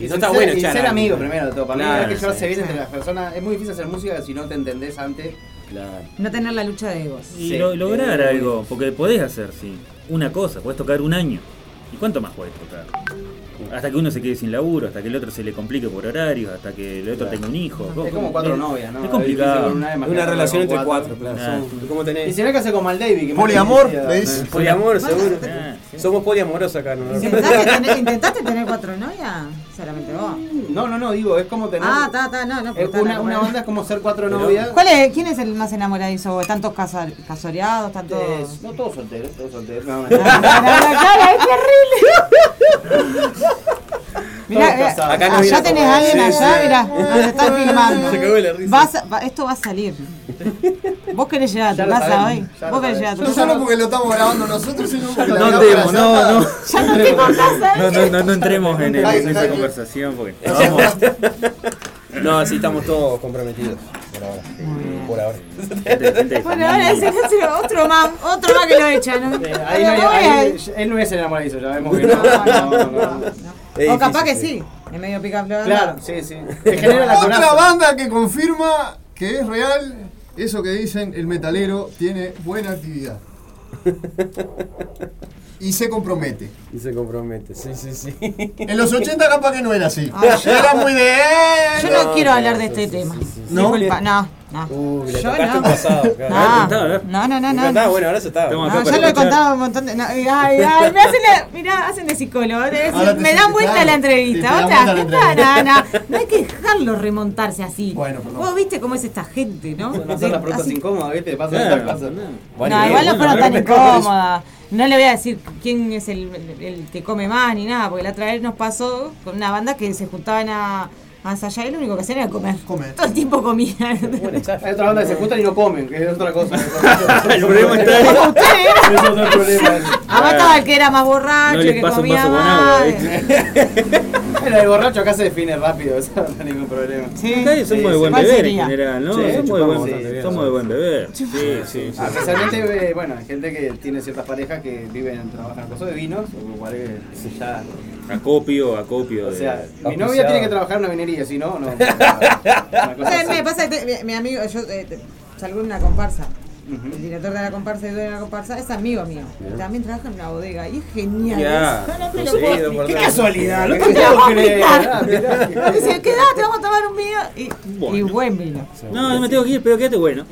y Y no está ser- bueno y echar ser amigo primero de todo. Para mí Claro, hay que llevarse sí. bien entre las personas. Es muy difícil hacer música si no te entendés antes. Claro. No tener la lucha de egos. Y Sí, lo- lograr eh, algo, porque podés hacer, sí, una cosa, podés tocar un año. ¿Y cuánto más podés tocar? Hasta que uno se quede sin laburo, hasta que el otro se le complique por horarios, hasta que el otro tenga un hijo. Es como cuatro novias, ¿no? Es complicado. Una, Es una relación entre cuatro, claro. Ah, Son- ¿Cómo tenés? Y si no hay que hacer como al David. Que Poliamor, me le dice. Poliamor, seguro. Ah, sí. Somos poliamorosos acá, ¿no? ¿Intentaste tener, ¿Intentaste tener cuatro novias? Solamente vos. No, no, no, digo, es como tener. Ah, está, está, no, no. es una, una banda es como ser cuatro Pero- novias. ¿Cuál es, ¿Quién es el más enamoradizo? ¿Tantos casa- casoreados? No todos solteros, todos solteros. No, no. Todos mirá. Acá no allá tenés a alguien sí, allá, sí. mirá, donde están filmando. Se cagó de la risa. Vas a- va- esto va a salir. Vos querés llegar a tu casa sabemos, hoy. Vos querés llegar a tu No casa. solo porque lo estamos grabando nosotros, sino porque No entremos, no, no. Ya no tengo casa. No, no, no, no entremos en, el- en esa conversación porque no vamos. No, sí, estamos todos comprometidos. Por ahora. Por ahora. Ese otro más, otro más que lo echan. ¿no? Eh, Ahí no hay- ¿Cómo es? ahí- él no es el enamoradizo, ya vemos que no. no, no, no. Es O capaz que sí. En medio pica. Claro, sí, sí. Te genera la Otra banda que confirma que es real eso que dicen el metalero tiene buena actividad. Y se compromete. Y se compromete, sí, sí, sí. En los 80 capaz que no era así. Yo- Era muy de... Yo no, No, quiero no, hablar de este sí, tema. sí, sí, sí. ¿No? Disculpa, no, no. Uy, le Yo no. pasado, claro. No. ver. No, no, no, no. Está bueno, ahora se acá No, ya lo he contado un montón de. no, ay, ay, me hacen la, mirá, hacen de psicólogo. de decir, me dan vuelta claro, la entrevista. dan Otra, vuelta la ¿qué tal? entrevista. No, no, no hay que dejarlo remontarse así. Bueno, perdón. Vos viste cómo es esta gente, ¿no? No hacer las preguntas incómodas, ¿viste? Pasa Claro, estas cosas. Bueno, no, igual no fueron tan incómodas. No le voy a decir quién es el, el que come más ni nada, porque la otra vez nos pasó con una banda que se juntaban a, a ensayar y lo único que hacían era comer. Comer. Todo el tiempo comían. Bueno. Hay otra banda que se juntan y no comen, que es otra cosa. El problema está ahí. Ustedes. Es otro problema. Además estaba el que era más borracho, No el que comía más. Bueno, el borracho acá se define rápido, eso no hay ningún problema. Sí. Ustedes son Sí, muy de sí. buen ¿Cuál beber en general, ¿no? Sí, Son muy buen- bien, somos de buen beber. Sí, sí, sí. Ah, Especialmente, eh, bueno, hay gente que tiene ciertas parejas que viven, trabajan en cosas de vinos, o igual que ya. Acopio, acopio. O de- sea, mi novia tiene que trabajar en una vinería, si no, no. Cosa me pasa que te- mi, mi amigo, yo eh, te- salgo en una comparsa. El director de la comparsa y dueño de la comparsa es amigo mío. También trabaja en una bodega y es genial. Yeah. No, no Qué casualidad, no te puedo creer. Quedate, vamos a tomar un vino. Y, bueno. buen vino. No, no me tengo que ir, pero quédate bueno.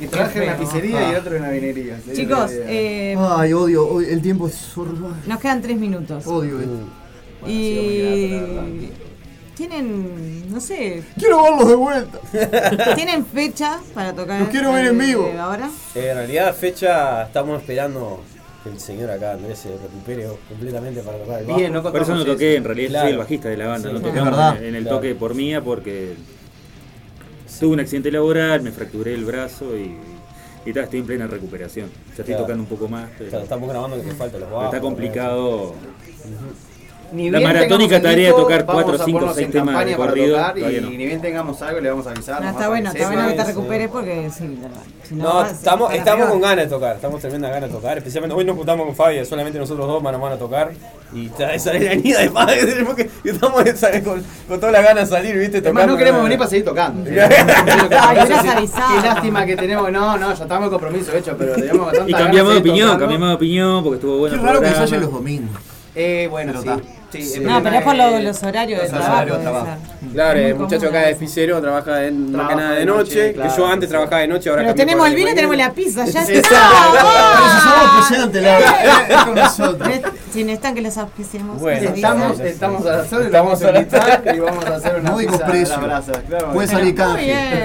Y trabaja en la pizzería y ah. otro en la vinería. Chicos, eh, ay, odio, odio, el tiempo es horrible. Nos quedan tres minutos. Odio. Uh. Bueno, y tienen, no sé. Quiero verlos de vuelta. ¿Tienen fecha para tocar? Los quiero ver eh, en vivo. Ahora. Eh, en realidad, fecha estamos esperando que el señor acá Andrés se recupere completamente para tocar el bajo. Bien, no por eso no toqué, en realidad claro. soy el bajista de la banda, no tocamos verdad, en, el toque por mía porque sí. tuve un accidente laboral, me fracturé el brazo y, y tal, estoy en plena recuperación. Ya estoy tocando un poco más. Pero, estamos grabando que te falta los bajos. Está complicado la maratónica tarea de tocar 4, 5, 6 temas de corrido. Y, ni bien tengamos algo, le vamos a avisar. No, está bueno, está bueno que te recuperes porque sí, si no, no estamos, estamos con ganas de tocar, estamos tremenda ganas de tocar. Especialmente hoy nos juntamos con Fabio, solamente nosotros dos van a, van a tocar. Y esa es la anida de Fabio, porque estamos con, con todas las ganas de salir, ¿viste? Además, no queremos venir para seguir tocando. Ay, Qué lástima que tenemos, no, no, ya estamos en compromiso hecho, pero teníamos. Y cambiamos de opinión, cambiamos de opinión porque estuvo bueno. Qué raro que se los domingos. Eh, bueno, pero sí. No, pero es por los, horarios de Claro, el muchacho acá de Ficero trabaja en Trabajo mañana de noche, que yo antes trabajaba de noche, ahora tenemos el vino y tenemos la pizza, ya está. Pero si somos es con nosotros. Si necesitan que los auspiciemos. Bueno, estamos, estamos a hacer, estamos y vamos a hacer una pizza Puede salir canje.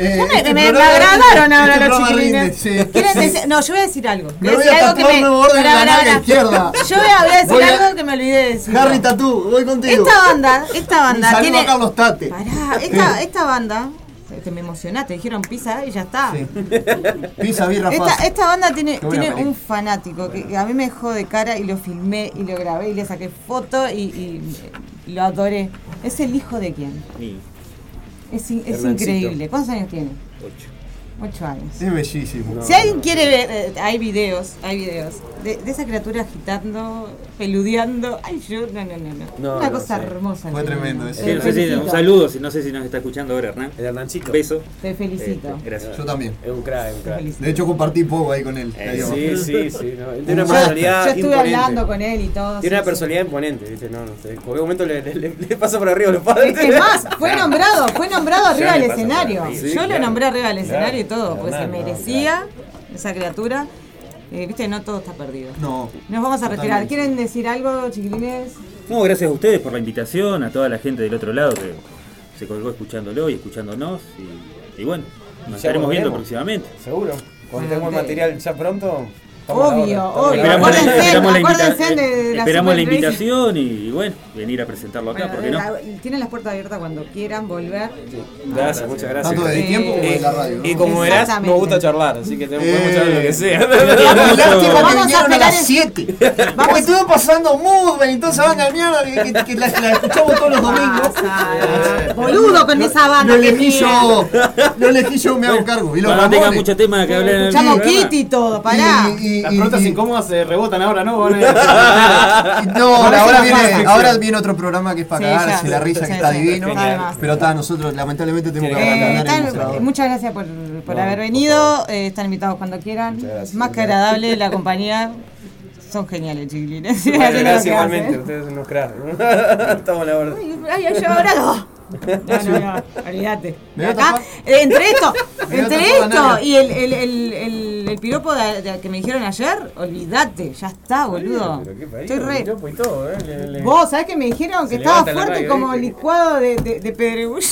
Eh, me, este me, me, ahora este los chiquilines. Este, no, yo voy a decir algo. Me voy, a la izquierda. Yo voy a, decir algo que me olvidé de decir. Harry Tatú, voy contigo. Esta banda, esta banda. Tiene... a Carlos Tate. Pará, eh. esta, banda este, te me emocionaste, dijeron pizza y ya está. Sí. pizza, birra, esta, banda tiene, un fanático que a mí me dejó de cara y lo filmé y lo grabé y le saqué foto y, lo adoré. ¿Es el hijo de quién? Sí. Es, es increíble. ¿Cuántos años tiene? Ocho. Ocho años. Es bellísimo. Si alguien quiere ver, eh, hay videos, hay videos. De, esa criatura agitando, peludeando. Ay, yo, no, no, no. no. Una cosa hermosa. Fue tremendo. Un saludo, si no sé si nos está escuchando ahora, Hernán. El Hernancito. Beso. Te felicito. Este, gracias. Yo también. Es un crack. De hecho, compartí poco ahí con él. Eh, sí, sí, sí. Tiene una personalidad. Yo estuve hablando con él y todo. Tiene una personalidad imponente, dice No, no sé. En cualquier momento le, le, le, paso por arriba a los padres. Es que fue nombrado, fue nombrado arriba del escenario. Yo lo nombré arriba del escenario todo, porque se merecía esa criatura. Eh, viste, no todo está perdido. No. Nos vamos a retirar. ¿Quieren decir algo, chiquilines? No, gracias a ustedes por la invitación, a toda la gente del otro lado que se colgó escuchándolo y escuchándonos. Y, bueno, nos estaremos viendo próximamente. Seguro. Cuando tengamos material ya pronto, Obvio, obvio. Esperamos, la, esperamos, la, invita de la, esperamos la, invitación y, y, bueno, venir a presentarlo acá. Bueno, porque no? tienen las puertas abiertas cuando quieran volver. Sí. Gracias, muchas gracias. Tanto de tiempo como de la radio. Y como verás, nos gusta charlar, así que tenemos podemos eh. charlar lo que sea. vamos a, a las 7. Vamos, estuve pasando muy bien, entonces van a mierda que, la, escuchamos todos los domingos. Boludo con esa banda. No elegí yo, no elegí yo, me hago cargo. Y los no tenga mucho tema que hablar. Escuchamos Kitty y todo, pará. y las preguntas incómodas se rebotan ahora, ¿no? Ahora, no, ahora, viene, ahora viene otro programa que es para cagarse la risa, que está divino. Pero está, nosotros lamentablemente tenemos que hablar. Eh, muchas gracias por, haber venido. Eh, están invitados cuando quieran. Más que agradable la compañía son geniales, chiquilines. Bueno, gracias igualmente, ustedes son unos cracks. Estamos en la verdad. Ay, ay, yo he llorado. No, no, no, olvídate. Eh, entre esto, entre esto y el, el, el, el piropo que me dijeron ayer, olvídate, ya está, boludo. Estoy re. Vos, ¿sabés que me dijeron que estaba fuerte como licuado de, de, de pedregullo?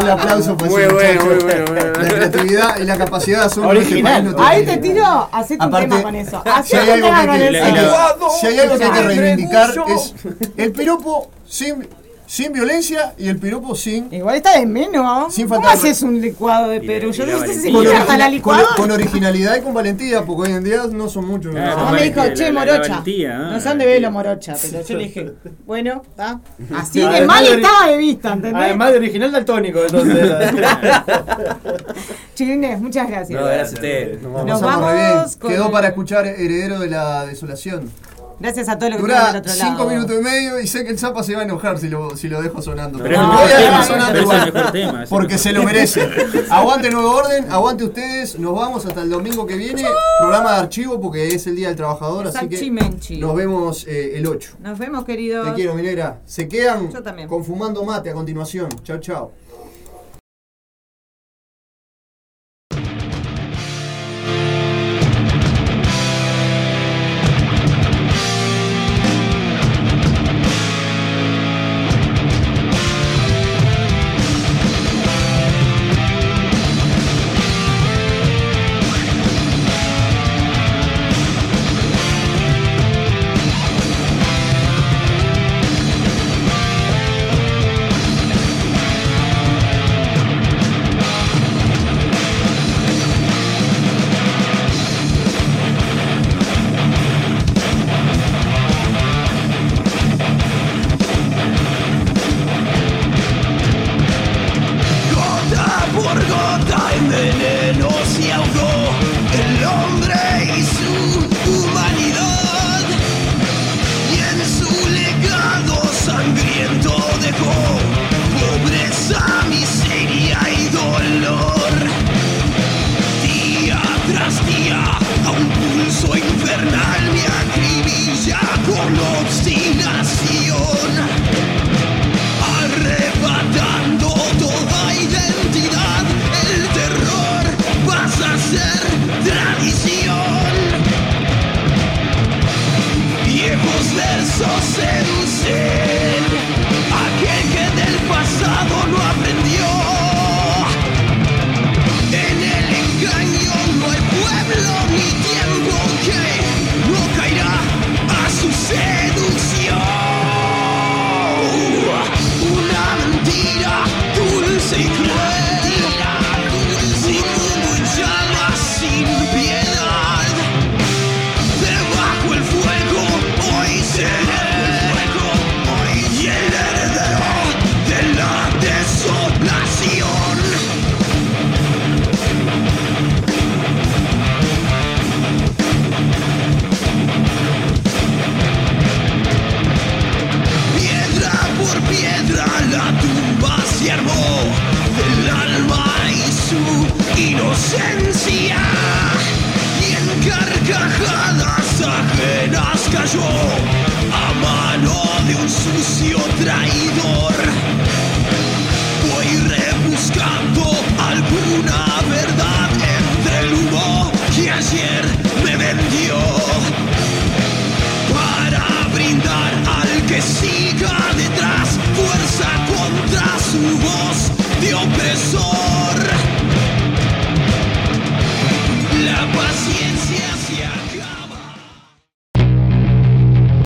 Un aplauso pues, para Muy bueno, muy bueno. La creatividad y la capacidad de hacer un original. Ahí te tiro, hacete un tema con eso. Tema con eso. Si hay algo que hay que reivindicar es el piropo sin sin violencia y el piropo sin. Igual está de menos. Sin ¿Cómo haces un licuado de Perú? Yo no sé si con, hasta la licuadora. Con, originalidad y con valentía, porque hoy en día no son muchos. Claro, no, no, me dijo, che, morocha. No son de velo morocha, pero yo le dije, bueno. Así que mal estaba de vista, ¿entendés? Además de original daltónico, entonces. Chilines, muchas gracias. No, gracias a ustedes. Nos vamos. Nos Quedó para escuchar Heredero de la Desolación. Gracias a todo lo que Durá otro lado. cinco minutos y medio y sé que el Zapa se va a enojar si lo, si lo dejo sonando. Pero no, voy a dejar sonando igual, porque se lo merece. Aguante Nuevo Orden, aguante ustedes. Nos vamos hasta el domingo que viene. Programa de archivo porque es el Día del Trabajador, así que nos vemos eh, el 8. Nos vemos, queridos. Te quiero, Minera. Se quedan Yo Mate a continuación. Chao, chao.